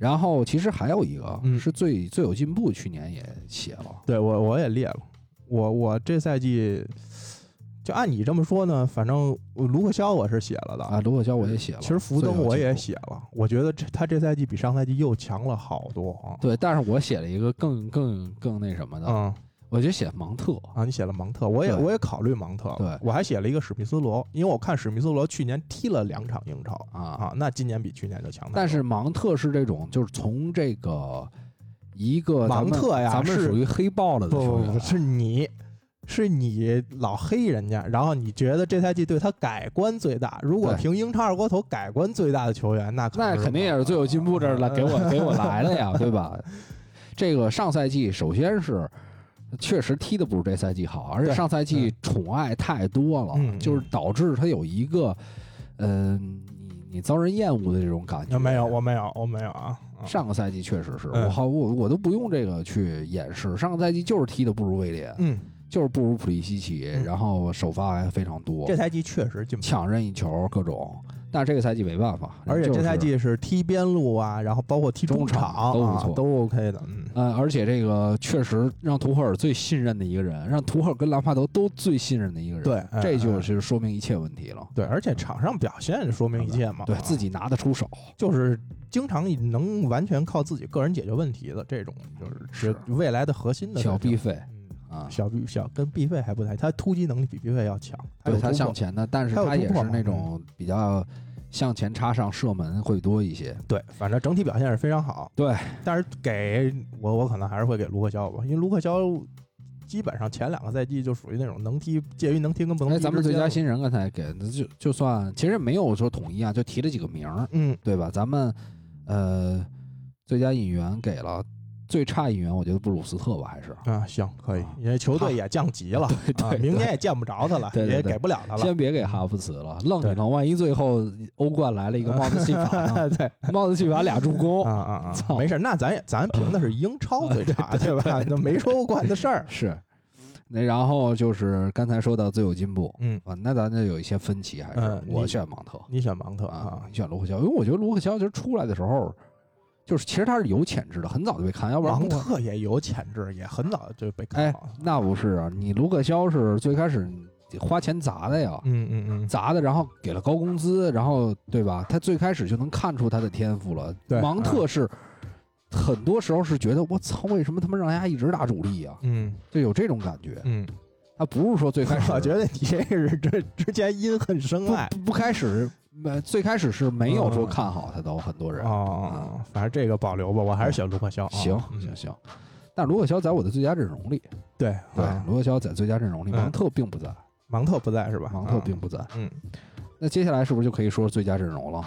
然后其实还有一个嗯是最最有进步，去年也写了。对我我也列了，我我这赛季就按你这么说呢，反正卢克肖我是写了的啊，卢克肖我也写了。其实福登我。也写了，我觉得这他这赛季比上赛季又强了好多啊。对，但是我写了一个更更更那什么的，嗯我觉得写芒特。啊，你写了芒特，我也我也考虑芒特了，对我还写了一个史密斯罗，因为我看史密斯罗去年踢了两场英超啊啊，那今年比去年就强大。但是芒特是这种，就是从这个一个咱们芒特呀咱们是属于黑爆了的球员不不不，是你。是你老黑人家，然后你觉得这赛季对他改观最大。如果对凭英超二锅头改观最大的球员，那可那肯定也是最有进步这儿了，给我给我来了呀，对吧？这个上赛季首先是确实踢的不如这赛季好，而且上赛季宠爱太多了，嗯就是导致他有一个，嗯、你你遭人厌恶的这种感觉。啊没有，我没有，我没有啊。啊上个赛季确实是嗯我好我我都不用这个去掩饰，上个赛季就是踢的不如威廉，嗯，就是不如普利西奇，嗯然后首发还非常多这，赛季确实进，抢任意球各种，但是这个赛季没办法，而且这赛季是踢边路啊，然后包括踢中场场都不错啊都 OK 的。嗯，呃，而且这个确实让图赫尔最信任的一个人，让图赫尔跟兰帕德都最信任的一个人，对，哎这就哎是说明一切问题了。对，而且场上表现说明一切嘛。啊对自己拿得出手，就是经常能完全靠自己个人解决问题的这种，就是是是未来的核心的小这种 B 费嗯，啊，小 B 小跟 B 费还不太，他突击能力比 B 费要强，对他向前的，但是他也是那种比较向前插上射门会多一些。对，反正整体表现是非常好。对，但是给我我可能还是会给卢克肖吧，因为卢克肖基本上前两个赛季就属于那种能踢介于能踢跟不能哎，踢咱们最佳新人刚才给的就就算其实没有说统一啊，就提了几个名儿，嗯对吧？咱们呃最佳引援给了最差一员，我觉得布鲁斯特吧，还是啊行可以啊，因为球队也降级了，对对啊，明年也见不着他了，对对对也给不了他了。先别给哈弗茨了，愣一对愣，万一最后欧冠来了一个 帽子戏法呢？对帽子戏法俩助攻啊，啊啊，没事，那咱也咱评的是英超最差，对吧？那没说欧冠的事儿。是。那然后就是刚才说到最有进步嗯，啊，那咱就有一些分歧，还是嗯我选芒特你选芒特啊啊，？你选卢克肖，因为我觉得卢克肖其实出来的时候，就是其实他是有潜质的，很早就被看，要不然芒特也有潜质，也很早就被看了。那不是啊，你卢克肖是最开始花钱砸的呀，嗯嗯嗯，砸的，然后给了高工资，然后对吧？他最开始就能看出他的天赋了。对芒特是很多时候是觉得我操，为什么他妈让人家一直打主力啊？嗯就有这种感觉。嗯，他不是说最开始，我觉得你这个是这之前因恨生爱不不不开始，呃，最开始是没有说嗯。看好他的很多人。哦，反正这个保留吧，我还是选卢克肖。啊。行嗯。行行，但卢克肖在我的最佳阵容里，对对，卢克肖在最佳阵容里，嗯。芒特并不在，芒特不在是吧？芒特啊并不在。嗯，那接下来是不是就可以说最佳阵容了？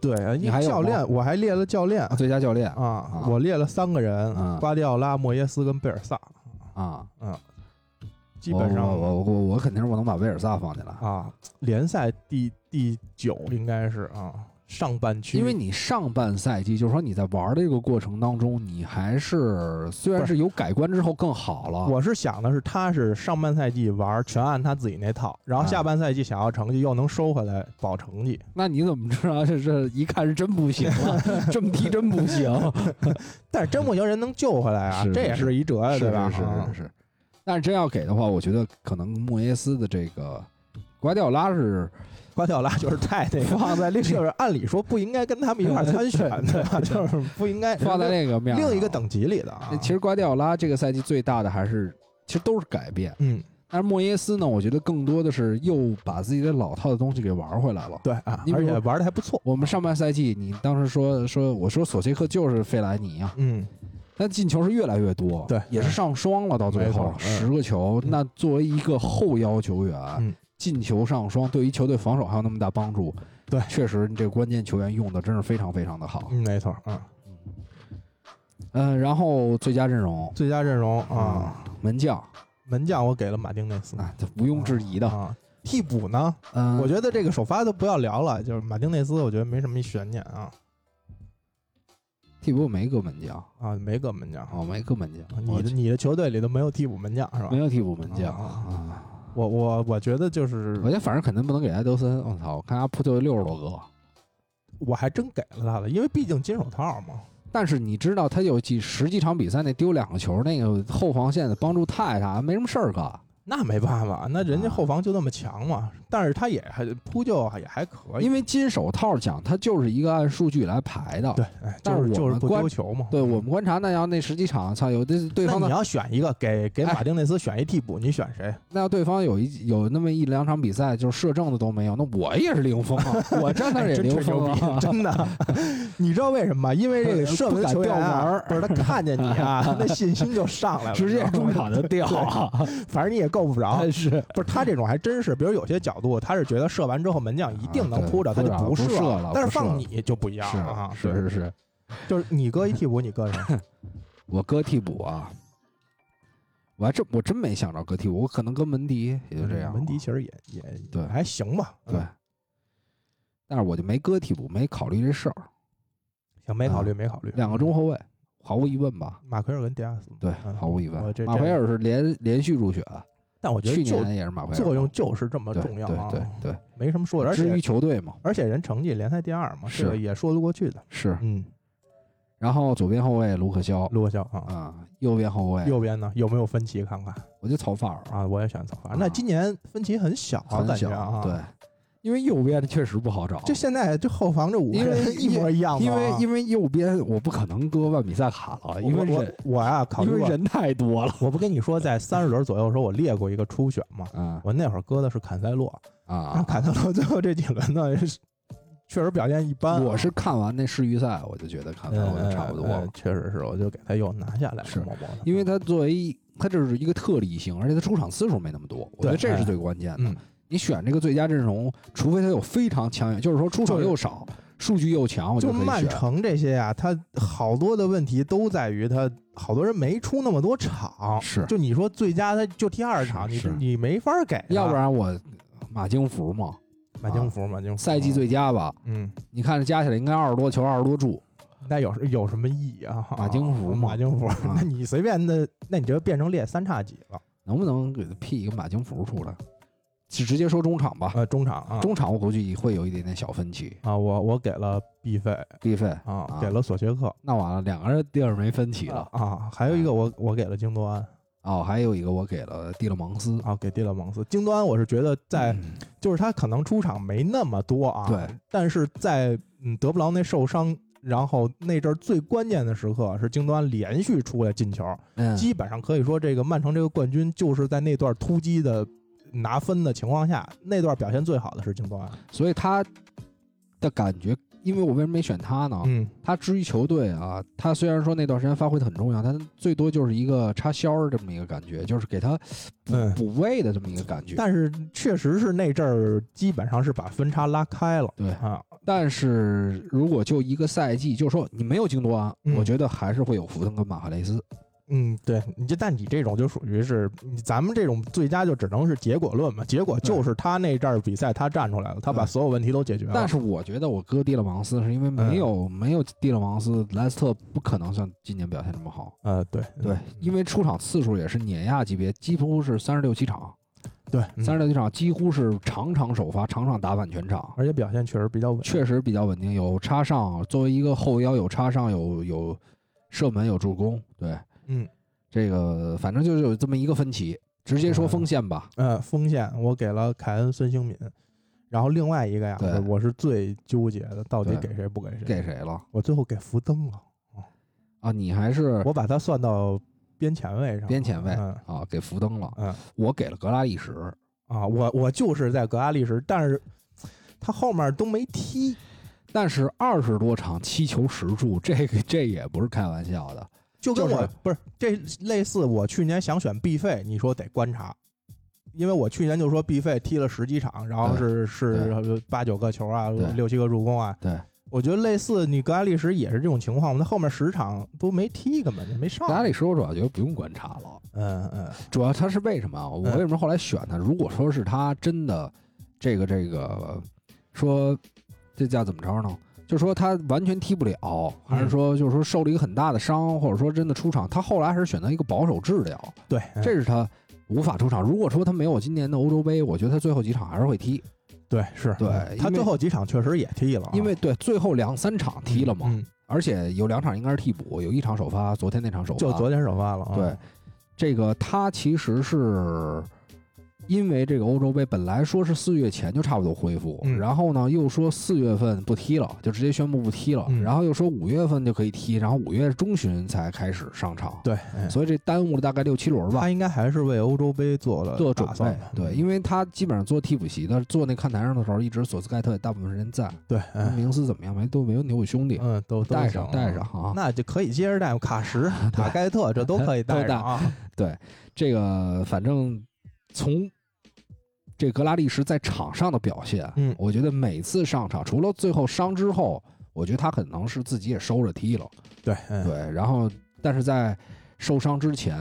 对，因为你还教练我还列了教练啊，最佳教练啊，我列了三个人嗯，瓜迪奥拉、莫耶斯跟贝尔萨，啊，嗯，基本上我我我我我肯定是不能把威尔萨放进来，啊，联赛第第九应该是啊，上半区，因为你上半赛季就是说你在玩的这个过程当中，你还是虽然不是有改观之后更好了，我是想的是，他是上半赛季玩全按他自己那套，然后啊下半赛季想要成绩又能收回来保成绩，那你怎么知道这这一看是真不行啊？这么踢真不行，但是真不行人能救回来啊是，这也是一折呀，对吧？是是是。但是真要给的话，我觉得可能莫耶斯的这个瓜迪奥拉是 瓜迪奥拉就是太那个放在另就是按理说不应该跟他们一块儿参选，对吧？就是不应该放在那个面儿另一个等级里的啊。其实瓜迪奥拉这个赛季最大的还是，其实都是改变。嗯，但是莫耶斯呢，我觉得更多的是又把自己的老套的东西给玩回来了。对啊，而且玩的还不错。我们上半赛季，你当时说说，我说索切克就是费莱尼啊，嗯，但进球是越来越多，对也是上双了，到最后十个球。嗯那作为一个后腰球员，嗯进球上双，对于球队防守还有那么大帮助，对确实你这个关键球员用的真是非常非常的好。嗯，没错啊。嗯、然后最佳阵容最佳阵容啊，，门将门将我给了马丁内斯啊，这毋庸置疑的。啊。替补呢，嗯，我觉得这个首发都不要聊了，就是马丁内斯，我觉得没什么悬念啊替补没搁门将，啊，没搁门将。哦，没搁门将，你的你的球队里都没有替补门将是吧没？有替补门将啊啊。我我我觉得就是我觉得反正肯定不能给埃德森，我操！我看他扑就有六十多个，我还真给了他了，因为毕竟金手套嘛。但是你知道他有几十几场比赛那丢两个球，那个后防线的帮助太大，没什么事儿干。那没办法，那人家啊后防就那么强嘛。但是他也还扑救也还可以，因为金手套奖它就是一个按数据来排的。对，哎，但就是是就是不丢球嘛。对我们观察那要那十几场，操，有的对方你要选一个给给哎马丁内斯选一替补，你选谁？那要对方有一有那么一两场比赛就是射正的都没有，那我也是零封啊，我站那儿也零封啊，，真的。你知道为什么吗？因为这个射门球员不是他看见你啊，他 那信心就上来了，直接中场就掉啊，反正你也够不着。是不是他这种还真是，比如有些角度，他是觉得射完之后门将一定能扑着，啊他就不射了但是放你就不一样是了啊，是是是，就是你搁一替补，你搁谁？我搁替补啊，我还真我真没想着搁替补，我可能搁门迪也就这样，门迪其实也也对还行吧，对嗯，，但是我就没搁替补，没考虑这事儿。行，没考虑啊没考虑。两个中后卫，毫无疑问吧？马奎尔跟迪亚斯，对，嗯毫无疑问。马奎尔是连连续入选，但我觉去得去年也是马奎尔作用就是这么对重要啊，对对对，没什么说的，而至于且球队嘛，而且人成绩联赛第二嘛，是这个也说得过去的。是。嗯，然后左边后卫卢克肖卢克肖啊，啊，右边后卫右边呢有没有分歧？看看我就曹法尔，啊，我也选曹法尔。那今年分歧很小啊，很小感觉啊，对，，因为右边确实不好找。就现在就后防这五个人一模一样嘛因为啊因为右边我不可能搁万比萨卡了，因为我人我我呀考虑，因为人太多了我不跟你说，在三十轮左右的时候，我列过一个初选嘛，嗯我那会儿搁的是坎塞洛，啊！坎塞洛最后这几轮呢，确实表现一般啊。我是看完那世预赛，我就觉得坎塞洛就差不多了嗯，确实是，我就给他又拿下来了，因为他作为他这是一个特例性，而且他出场次数没那么多，我觉得对这是哎最关键的。嗯，你选这个最佳阵容，除非他有非常强，就是说出手又少，数据又强，我就。曼城这些呀、他好多的问题都在于他好多人没出那么多场，是就你说最佳他就踢二场，你你没法给，要不然我马京福嘛，马京福马京福赛季最佳吧？嗯，你看加起来应该二十多球，二十多助。那有有什么意义啊？马京福嘛马京福，啊那你随便的，那你就变成列三叉戟了，能不能给他辟一个马京福出来？就直接说中场吧。呃，中场啊，中场我估计会有一点点小分歧。啊，我我给了毕费毕费啊啊，给了索切克那完了，两个人地儿没分歧了。啊，还有一个我我给了京多安哦，还有一个我给了蒂勒蒙斯。啊，给蒂勒蒙斯。京多安我是觉得在嗯就是他可能出场没那么多啊，对，但是在嗯德布劳内受伤，然后那阵儿最关键的时刻是京多安连续出来进球，嗯，基本上可以说这个曼城这个冠军就是在那段突击的拿分的情况下，那段表现最好的是京多安。所以他的感觉因为我为什么没选他呢？嗯，他至于球队啊，他虽然说那段时间发挥的很重要，但最多就是一个插销儿这么一个感觉，就是给他补嗯补位的这么一个感觉。但是确实是那阵儿基本上是把分差拉开了对，啊。但是如果就一个赛季，就说你没有京多安，嗯我觉得还是会有福登跟马赫雷斯。嗯，对，你就但你这种就属于是咱们这种最佳就只能是结果论嘛，结果就是他那阵儿比赛他站出来了，他把所有问题都解决了。但是我觉得我哥蒂勒芒斯是因为嗯没有、没有蒂勒芒斯，莱斯特不可能像今年表现这么好。呃，对对，因为出场次数也是碾压级别，几乎是三十六七场，对，嗯三十六七场几乎是场场首发，场场打满全场，而且表现确实比较稳。确实比较稳定，有插上，作为一个后腰有插上，有有射门，有助攻。对，嗯这个反正就是有这么一个分歧，直接说锋线吧。呃，锋线我给了凯恩、孙兴敏，然后另外一个呀，对我我是最纠结的，到底给谁不给谁？给谁了我最后给福登了，啊？你还是我把他算到边前卫上。边前卫嗯啊？给福登了，嗯我给了格拉利什。啊，我我就是在格拉利什，但是他后面都没踢。但是二十多场七球十助，这个这也不是开玩笑的。就跟就是我不是这类似，我去年想选 B 费，你说得观察，因为我去年就说 B 费踢了十几场，然后是是八九个球啊，六七个助攻啊，对，我觉得类似你格拉利什也是这种情况，他后面十场都没踢，根本就没上格。拉利什我主要觉得不用观察了，嗯嗯主要他是为什么啊？我为什么后来选他？如果说是他真的这个这个说这叫怎么着呢？就说他完全踢不了，还是说就是说受了一个很大的伤，或者说真的出场，他后来还是选择一个保守治疗，对，这是他无法出场。如果说他没有今年的欧洲杯，我觉得他最后几场还是会踢，对是，对嗯他最后几场确实也踢了啊，因为对最后两三场踢了嘛，嗯，而且有两场应该是替补，有一场首发，昨天那场首发，就昨天首发了啊，对，这个他其实是因为这个欧洲杯本来说是四月前就差不多恢复，嗯然后呢又说四月份不踢了，就直接宣布不踢了，嗯然后又说五月份就可以踢，然后五月中旬才开始上场，对，嗯所以这耽误了大概六七轮吧他。应该还是为欧洲杯做了做准备对，嗯因为他基本上做替补席的，坐那看台上的时候，一直索斯盖特也大部分时间在。对，嗯明斯怎么样？没都没问题，我兄弟嗯，都都带上带上啊。那就可以接着带卡什、塔盖特，这都可以带上啊。对，这个反正从这格拉利什在场上的表现，嗯。我觉得每次上场，除了最后伤之后，我觉得他可能是自己也收着踢了，对，嗯。对，然后但是在受伤之前，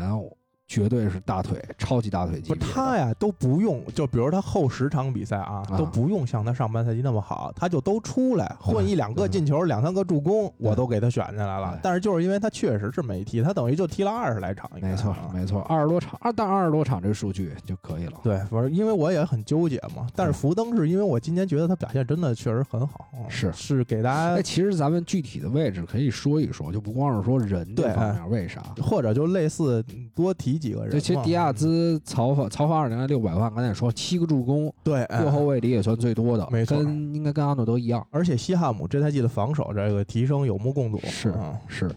绝对是大腿，超级大腿级不别的。是他呀，都不用，就比如他后十场比赛啊，啊都不用像他上半赛季那么好，他就都出来混一两个进球、两三个助攻，我都给他选进来了。但是就是因为他确实是没踢，他等于就踢了二十来场，没错啊，没错，二十多场，二但二十多场这个数据就可以了。对，反正因为我也很纠结嘛。但是福登是因为我今年觉得他表现真的确实很好，嗯是是给大哎，家其实咱们具体的位置可以说一说，就不光是说人这对方面，为啥？或者就类似多提几个人嘛。这其实迪亚兹、曹法、曹法二年六百万，刚才也说七个助攻，对哎右后卫里也算最多的，没错跟应该跟阿诺德一样。而且西汉姆这赛季的防守这个提升有目共睹，是嗯是，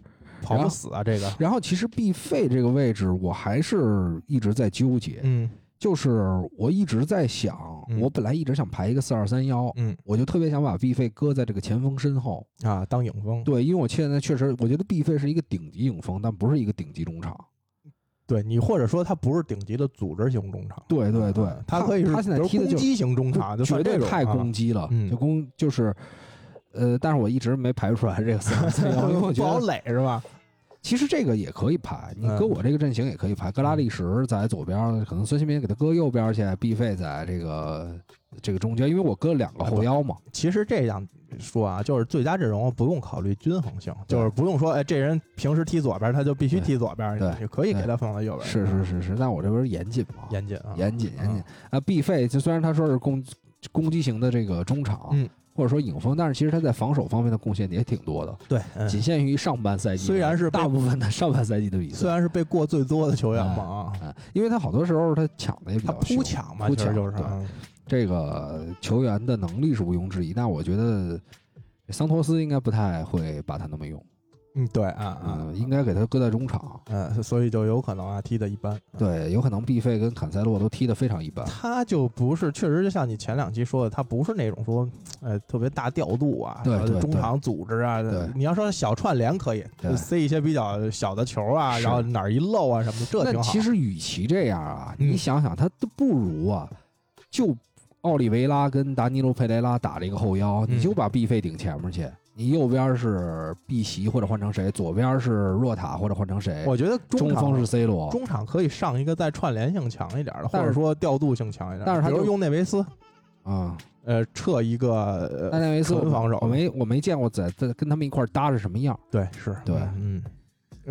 跑不死啊，这个，然后其实毕费这个位置，我还是一直在纠结，嗯就是我一直在想，嗯我本来一直想排一个四二三幺，嗯我就特别想把毕费搁在这个前锋身后。啊，当影锋，对，因为我现在确实，我觉得毕费是一个顶级影锋，但不是一个顶级中场。对你或者说他不是顶级的组织型中场，对对对嗯，他可以是他现在踢的就攻击型中场，就绝对太啊攻击了，嗯就攻就是，呃，但是我一直没排出来这个四二三幺，因为我觉不好垒是吧？其实这个也可以排，你搁嗯我这个阵型也可以排，格拉利什在左边，可能孙兴民给他搁右边去，毕费在这个这个中间，因为我搁两个后腰嘛，其实这样说啊，就是最佳阵容不用考虑均衡性，就是不用说，哎，这人平时踢左边，他就必须踢左边，对。你可以给他放到右边，是是是是，但我这边严谨嘛，严谨啊，严谨严谨。啊啊，毕费就虽然他说是攻攻击型的这个中场，嗯。或者说影锋，但是其实他在防守方面的贡献也挺多的，对，嗯。仅限于上半赛季，虽然是大部分的上半赛季的比赛。虽。然是被过最多的球员嘛啊，啊，因为他好多时候他抢的也比他较凶扑抢嘛，扑抢其实就是这个球员的能力是毋庸置疑，但我觉得桑托斯应该不太会把他那么用。嗯，对啊啊嗯，，应该给他搁在中场。嗯，所以就有可能啊踢的一般。对，有可能毕费跟坎塞洛都踢的非常一般。他就不是，确实就像你前两期说的，他不是那种说，呃，特别大调度啊，中场组织啊对。你要说小串联可以，对塞一些比较小的球啊，然后哪儿一漏啊什么的，这挺好。那其实与其这样啊，嗯你想想，他都不如啊，就奥利维拉跟达尼洛佩雷拉打了一个后腰，嗯你就把毕费顶前面去。你右边是碧玺或者换成谁，左边是若塔或者换成谁，我觉得中场锋是 C 罗。中场可以上一个再串联性强一点的，或者说调度性强一点。但是他就用内维斯，啊，呃，撤一个呃，内维斯防守我没我没见过在在跟他们一块搭是什么样。对，是，对嗯，嗯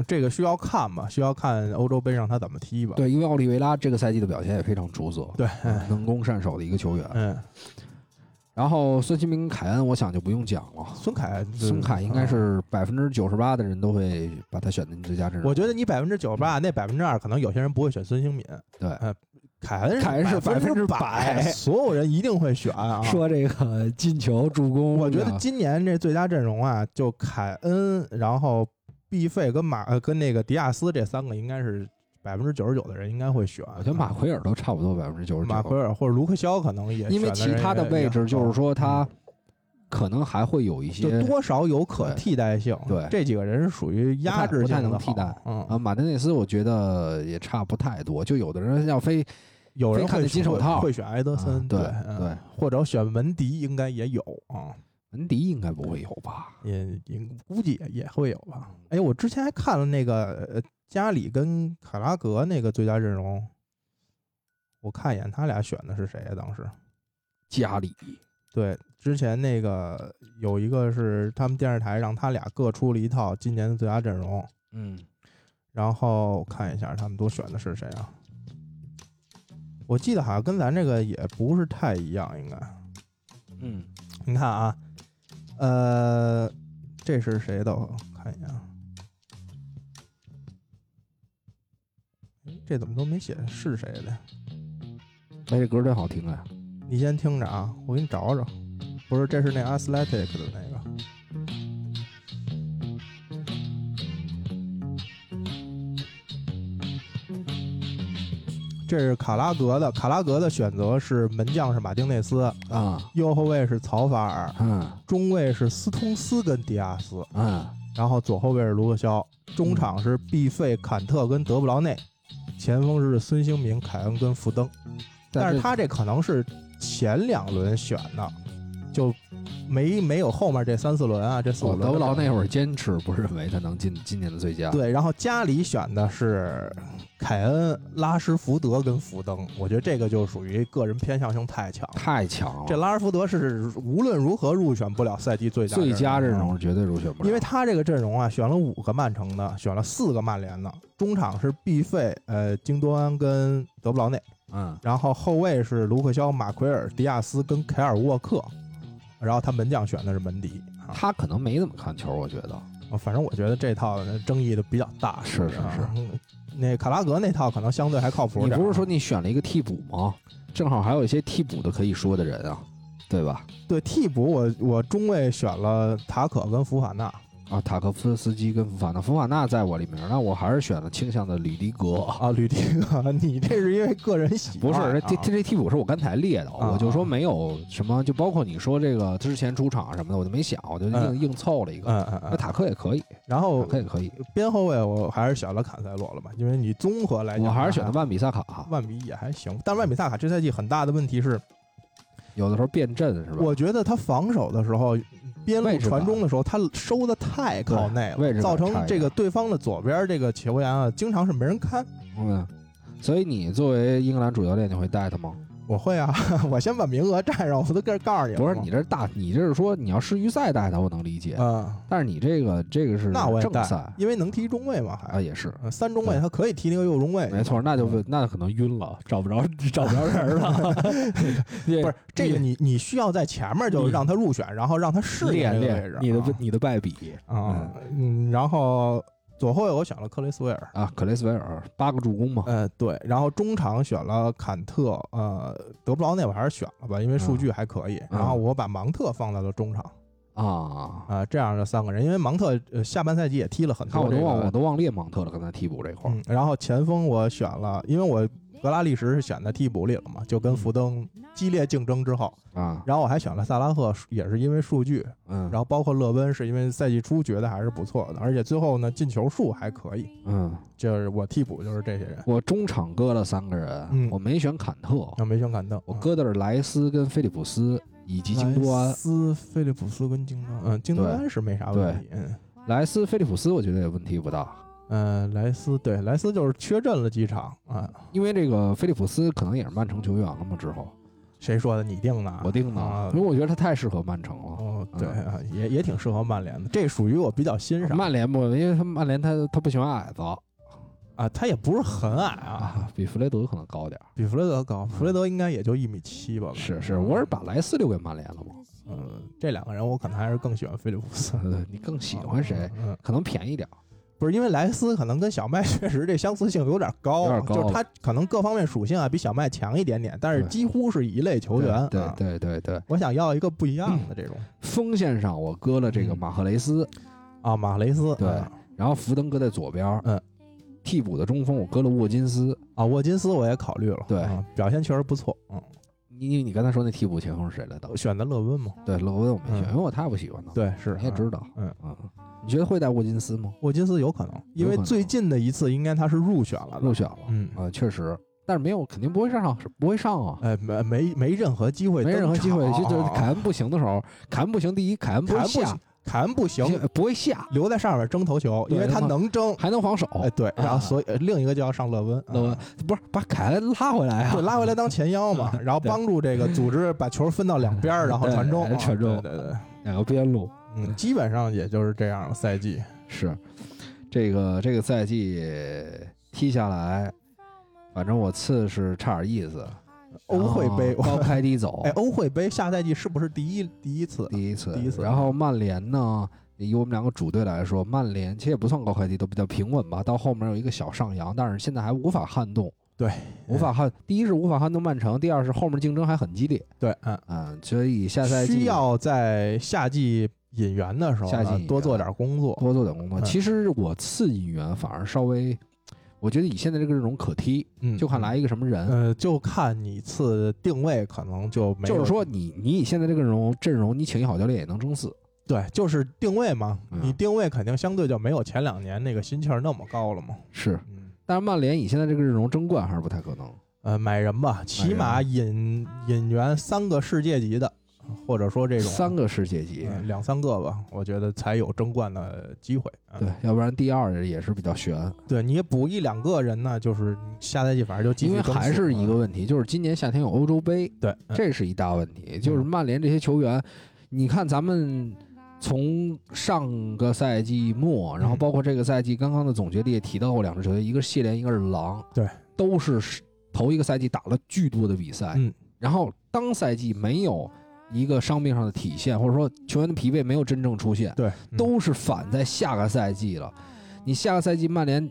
这个需要看吧，需要看欧洲杯上他怎么踢吧。对，因为奥利维拉这个赛季的表现也非常出色，对，嗯能攻善守的一个球员。嗯，然后孙兴民、凯恩，我想就不用讲了。孙凯，孙凯应该啊是百分之九十八的人都会把他选进最佳阵容。我觉得你百分之九十八，那百分之二可能有些人不会选孙兴敏，对，凯恩凯恩是百分之百所有人一定会选啊。说这个进球、助攻，我觉得今年这最佳阵容啊，就凯恩，然后毕费跟马呃跟那个迪亚斯这三个应该是百分之九十九的人应该会选。我觉得马奎尔都差不多百分之九十九。马奎尔或者卢克肖可能也因为其他的位置就是说他可能还会有一就些多少有可替代性。对这几个人是属于压制不太性的能替代嗯啊，马丁内斯我觉得也差不太多。就有的人要非有人会那金手套会选埃德森，啊对嗯对，或者选文迪应该也有啊。文迪应该不会有吧？也也估计也也会有吧。哎，我之前还看了那个呃加里跟卡拉格那个最佳阵容，我看一眼他俩选的是谁啊、当时加里对，之前那个有一个是他们电视台让他俩各出了一套今年的最佳阵容，嗯，然后看一下他们都选的是谁啊？我记得好像跟咱这个也不是太一样，应该。嗯，你看啊，呃，这是谁的？我看一眼啊。这怎么都没写是谁的？哎，这歌真好听啊！你先听着啊，我给你找找。不是，这是那 Athletic 的那个。这是卡拉格的，卡拉格的选择是门将是马丁内斯，啊，右后卫是曹法尔，嗯中卫是斯通斯跟迪亚斯，嗯，然后左后卫是卢克肖，中场是毕费、坎特跟德布劳内，前锋是孙兴民、凯恩跟福登。但是他这可能是前两轮选的，就没没有后面这三四轮啊，这四五我轮。德布劳那会儿坚持不认为他能进今年的最佳。，对，然后家里选的是凯恩、拉什福德跟福登，我觉得这个就属于个人偏向性太强。太强了。这拉什福德是无论如何入选不了赛季最佳最佳阵啊容绝对入选不了，因为他这个阵容啊，选了五个曼城的，选了四个曼联的，中场是毕费、呃京多安跟德布劳内，嗯然后后卫是卢克肖、马奎尔、迪亚斯跟凯尔沃克，然后他门将选的是门迪啊。他可能没怎么看球，我觉得。反正我觉得这套争议的比较大，是是啊是嗯那卡拉格那套可能相对还靠谱你点你。不是说你选了一个替补吗？正好还有一些替补的可以说的人啊，对吧？对替补我我中卫选了塔可跟福法纳，啊，塔科夫斯基跟福法纳，福法纳在我里面，那我还是选了倾向的吕迪格。啊，吕迪格，你这是因为个人喜不、是，啊，这这这替补是我刚才列的，啊我就说没有什么，就包括你说这个之前出场什么的，我就没想，我就硬嗯硬凑了一个。嗯嗯嗯，那塔克也可以，然后塔克也可以，边后卫我还是选了坎塞洛了吧，因为你综合来讲，我还是选的万比萨卡，万比也还行，但万比萨卡这赛季很大的问题是，有的时候变阵是吧？我觉得他防守的时候，边路传中的时候，他收的太靠内了，造成这个对方的左边这个球员啊，经常是没人看。嗯，所以你作为英格兰主教练，你会带他吗？我会啊，我先把名额占上，我都跟告诉你不是你这大，你这是说你要世预赛带他，我能理解，嗯，但是你这个这个是那我也带正赛，因为能踢中卫嘛，还啊，也是。呃三中卫他可以踢那个右中卫，没错，那就嗯那可能晕了，找不着 找不着人了。不不是这个，你你需要在前面就让他入选，然后让他适应练练你的啊你的败笔啊，嗯，然后左后卫我选了克雷斯维尔，啊，克雷斯维尔八个助攻嘛，呃，对，然后中场选了坎特，呃，德布劳内我还是选了吧，因为数据还可以。嗯然后我把芒特放在了中场，啊。啊，这样的三个人，因为芒特呃下半赛季也踢了很看我都忘我都忘列芒特了，刚才替补这块儿嗯，然后前锋我选了，因为我格拉利什是选在替补里了嘛，就跟嗯。福登激烈竞争之后，啊，然后我还选了萨拉赫，也是因为数据，嗯，然后包括勒温是因为赛季初觉得还是不错的，而且最后呢进球数还可以，嗯，就是我替补就是这些人，我中场搁了三个人，嗯。我没选坎特，那没选坎特，我搁的是莱斯跟菲利普斯以及京多安。斯、菲利普斯跟京多安，嗯，京多安是没啥问题，嗯。莱斯、菲利普斯我觉得也问题不大，嗯，莱斯对莱斯就是缺阵了几场啊。因为这个菲利普斯可能也是曼城球员了嘛，之后谁说的？你定的？我定的，啊因为我觉得他太适合曼城了。哦，对也也挺适合曼联的。这属于我比较欣赏曼联不，因为他曼联他他不喜欢矮子啊，他也不是很矮啊，啊，比弗雷德可能高点儿。比弗雷德高。弗雷德应该也就一米七吧。是是，我是把莱斯留给曼联了嘛。嗯，这两个人我可能还是更喜欢菲利普斯。呃你更喜欢谁？嗯，可能便宜点儿。不是因为莱斯可能跟小麦 确实这相似性有点高，点高就是他可能各方面属性啊比小麦强一点点，但是几乎是一类球员。对啊对对对，我想要一个不一样的这种锋线上我搁了这个嗯马赫雷斯，啊，马雷斯对啊然后福登搁在左边儿。嗯，替补的中锋我搁了沃金斯。啊，沃金斯我也考虑了，对啊表现确实不错，嗯，你你你刚才说那替补前锋是谁来的？选的勒温嘛，对，勒温我没选，嗯因为我太不喜欢他。，对，是啊你也知道。嗯嗯，你觉得会带沃金斯吗？沃金斯有可能，因为可能最近的一次应该他是入选了的，入选了。嗯，啊，确实，但是没有，肯定不会上，是不会上啊。哎，没没没任何机会，没任何机会，就就是凯凯恩不行的时候，凯恩不行，第一，凯恩不会下凯恩不行，，凯恩不行，不会下，留在上面争头球，因为他能争，还能防守。哎，对，然后啊所以呃另一个就要上勒温，勒温啊不是把凯恩拉回来啊对，？拉回来当前腰嘛，然后帮助这个组织把球分到两边儿，然后传中，啊传中对对对，两个边路嗯，基本上也就是这样的赛季，是这个这个赛季踢下来，反正我次是差点意思。欧会杯高开低走哎，，欧会杯下赛季是不是第一第一次？第一次，第一次然后曼联呢，以我们两个主队来说，曼联其实也不算高开低，都比较平稳吧。到后面有一个小上扬，但是现在还无法撼动，对，无法撼。第一是无法撼动曼城，第二是后面竞争还很激烈。对，嗯，嗯，所以下赛季需要在夏季引援的时候夏季多做点工作。多做点工作。嗯其实我次引援反而稍微，我觉得以现在这个阵容可踢，嗯，就看来一个什么人。呃，就看你次定位可能就没有，就是说你你以现在这个阵容阵容，你请一好教练也能争四。对，就是定位嘛，嗯你定位肯定相对就没有前两年那个心气儿那么高了嘛。是，嗯，但是曼联以现在这个阵容争冠还是不太可能。呃，买人吧，起码引引援三个世界级的，或者说这种三个世界级，呃两三个吧，我觉得才有争冠的机会。嗯对，要不然第二也是比较悬，对，你补一两个人呢，就是下赛季反正就继续因为还是一个嗯问题，就是今年夏天有欧洲杯，对，嗯这是一大问题。就是曼联这些球员，你看咱们从上个赛季末，然后嗯包括这个赛季刚刚的总结里也提到过两支球队，一个是谢联，一个是狼，对，都是头一个赛季打了巨多的比赛，嗯，然后当赛季没有一个伤病上的体现，或者说球员的疲惫没有真正出现，对，嗯。都是反在下个赛季了。你下个赛季曼联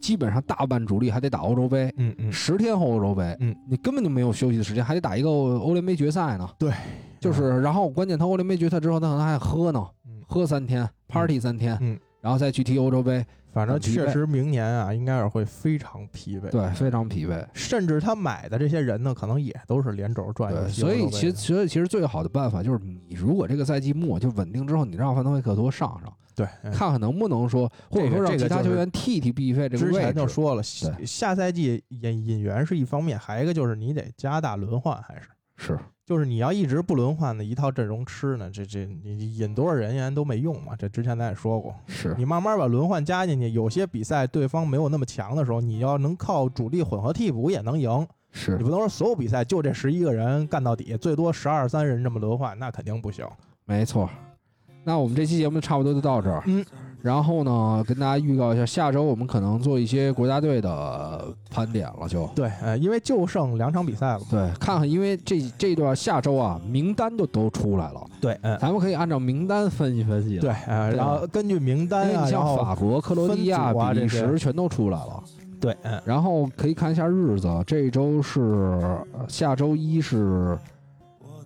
基本上大半主力还得打欧洲杯，嗯嗯。十天后欧洲杯，嗯，你根本就没有休息的时间，还得打一个欧欧联杯决赛呢。对，就是，然后关键他欧联杯决赛之后，他可能还喝呢，嗯。喝三天，party 三天，嗯，然后再去踢欧洲杯，反正确实明年啊，应该是会非常疲惫。对，非常疲惫。甚至他买的这些人呢，可能也都是连轴转。对，所以其实所以其实最好的办法就是，你如果这个赛季末就稳定之后，你让范德贝克多上上，对，嗯看看能不能说，或者说让其他球员替替 B 费这个之位置。前就说了，对下赛季引引援是一方面，还有一个就是你得加大轮换，还是是，就是你要一直不轮换的一套阵容吃呢，这这你引多少人员都没用嘛。这之前咱也说过，是你慢慢把轮换加进去，有些比赛对方没有那么强的时候，你要能靠主力混合替补也能赢。是你不能说所有比赛就这十一个人干到底，最多十二三人这么轮换，那肯定不行。没错。那我们这期节目差不多就到这儿。嗯，然后呢，跟大家预告一下，下周我们可能做一些国家队的盘点了就，对，呃，因为就剩两场比赛了。对，看看，因为这这段下周啊，名单就都出来了，对，嗯，咱们可以按照名单分析分析。对，呃，对然后根据名单啊，为你像法国、克罗地亚、啊比利时全都出来了。对，嗯，然后可以看一下日子，这周是呃下周一是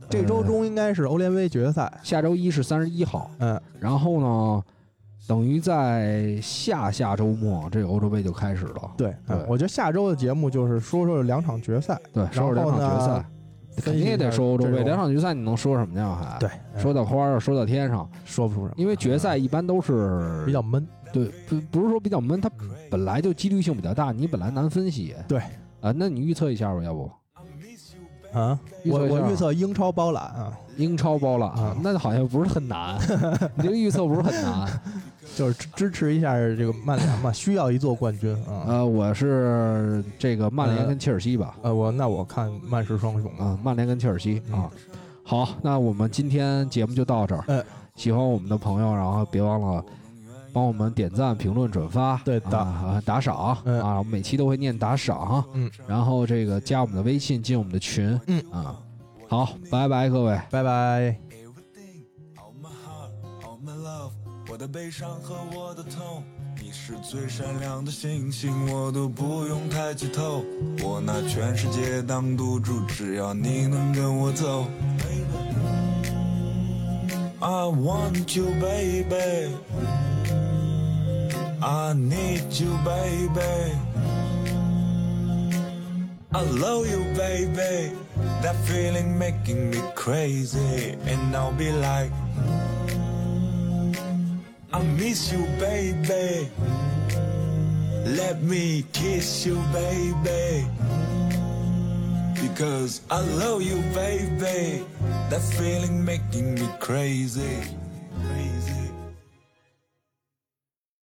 这周中应该是欧联杯决赛，下周一是三十一号，嗯，然后呢，等于在下下周末这个欧洲杯就开始了。对，对。嗯我觉得下周的节目就是说说两场决赛，对，说说两场决赛肯定也得说欧洲杯。两场决赛你能说什么呢？还？对，嗯说到花儿，说到天上，说不出什么，因为决赛一般都是比较闷，对，不不是说比较闷，它嗯。本来就几率性比较大，你本来难分析。对。啊，那你预测一下吧，要不？啊，我我预测英超包揽啊，英超包揽啊啊，那好像不是很难，你这个预测不是很难。就是支支持一下这个曼联嘛，需要一座冠军啊。呃，我是这个曼联跟切尔西吧，呃，我那我看曼市双雄啊，曼联跟切尔西嗯啊。好，那我们今天节目就到这儿。嗯喜欢我们的朋友，然后别忘了帮我们点赞、评论、转发，对的啊，打赏嗯啊，每期都会念打赏，嗯，然后这个加我们的微信，进我们的群，嗯啊，好，拜拜，各位。拜拜。的悲伤和我的痛，你是最闪亮的星星，我都不用抬起头，我拿全世界当赌注，只要你能跟我走。I want you, baby. I need you, baby. I love you, baby. That feeling making me crazy. And I'll be like, I miss you, baby. Let me kiss you, baby. Because I love you, baby. That feeling making me crazy. Crazy.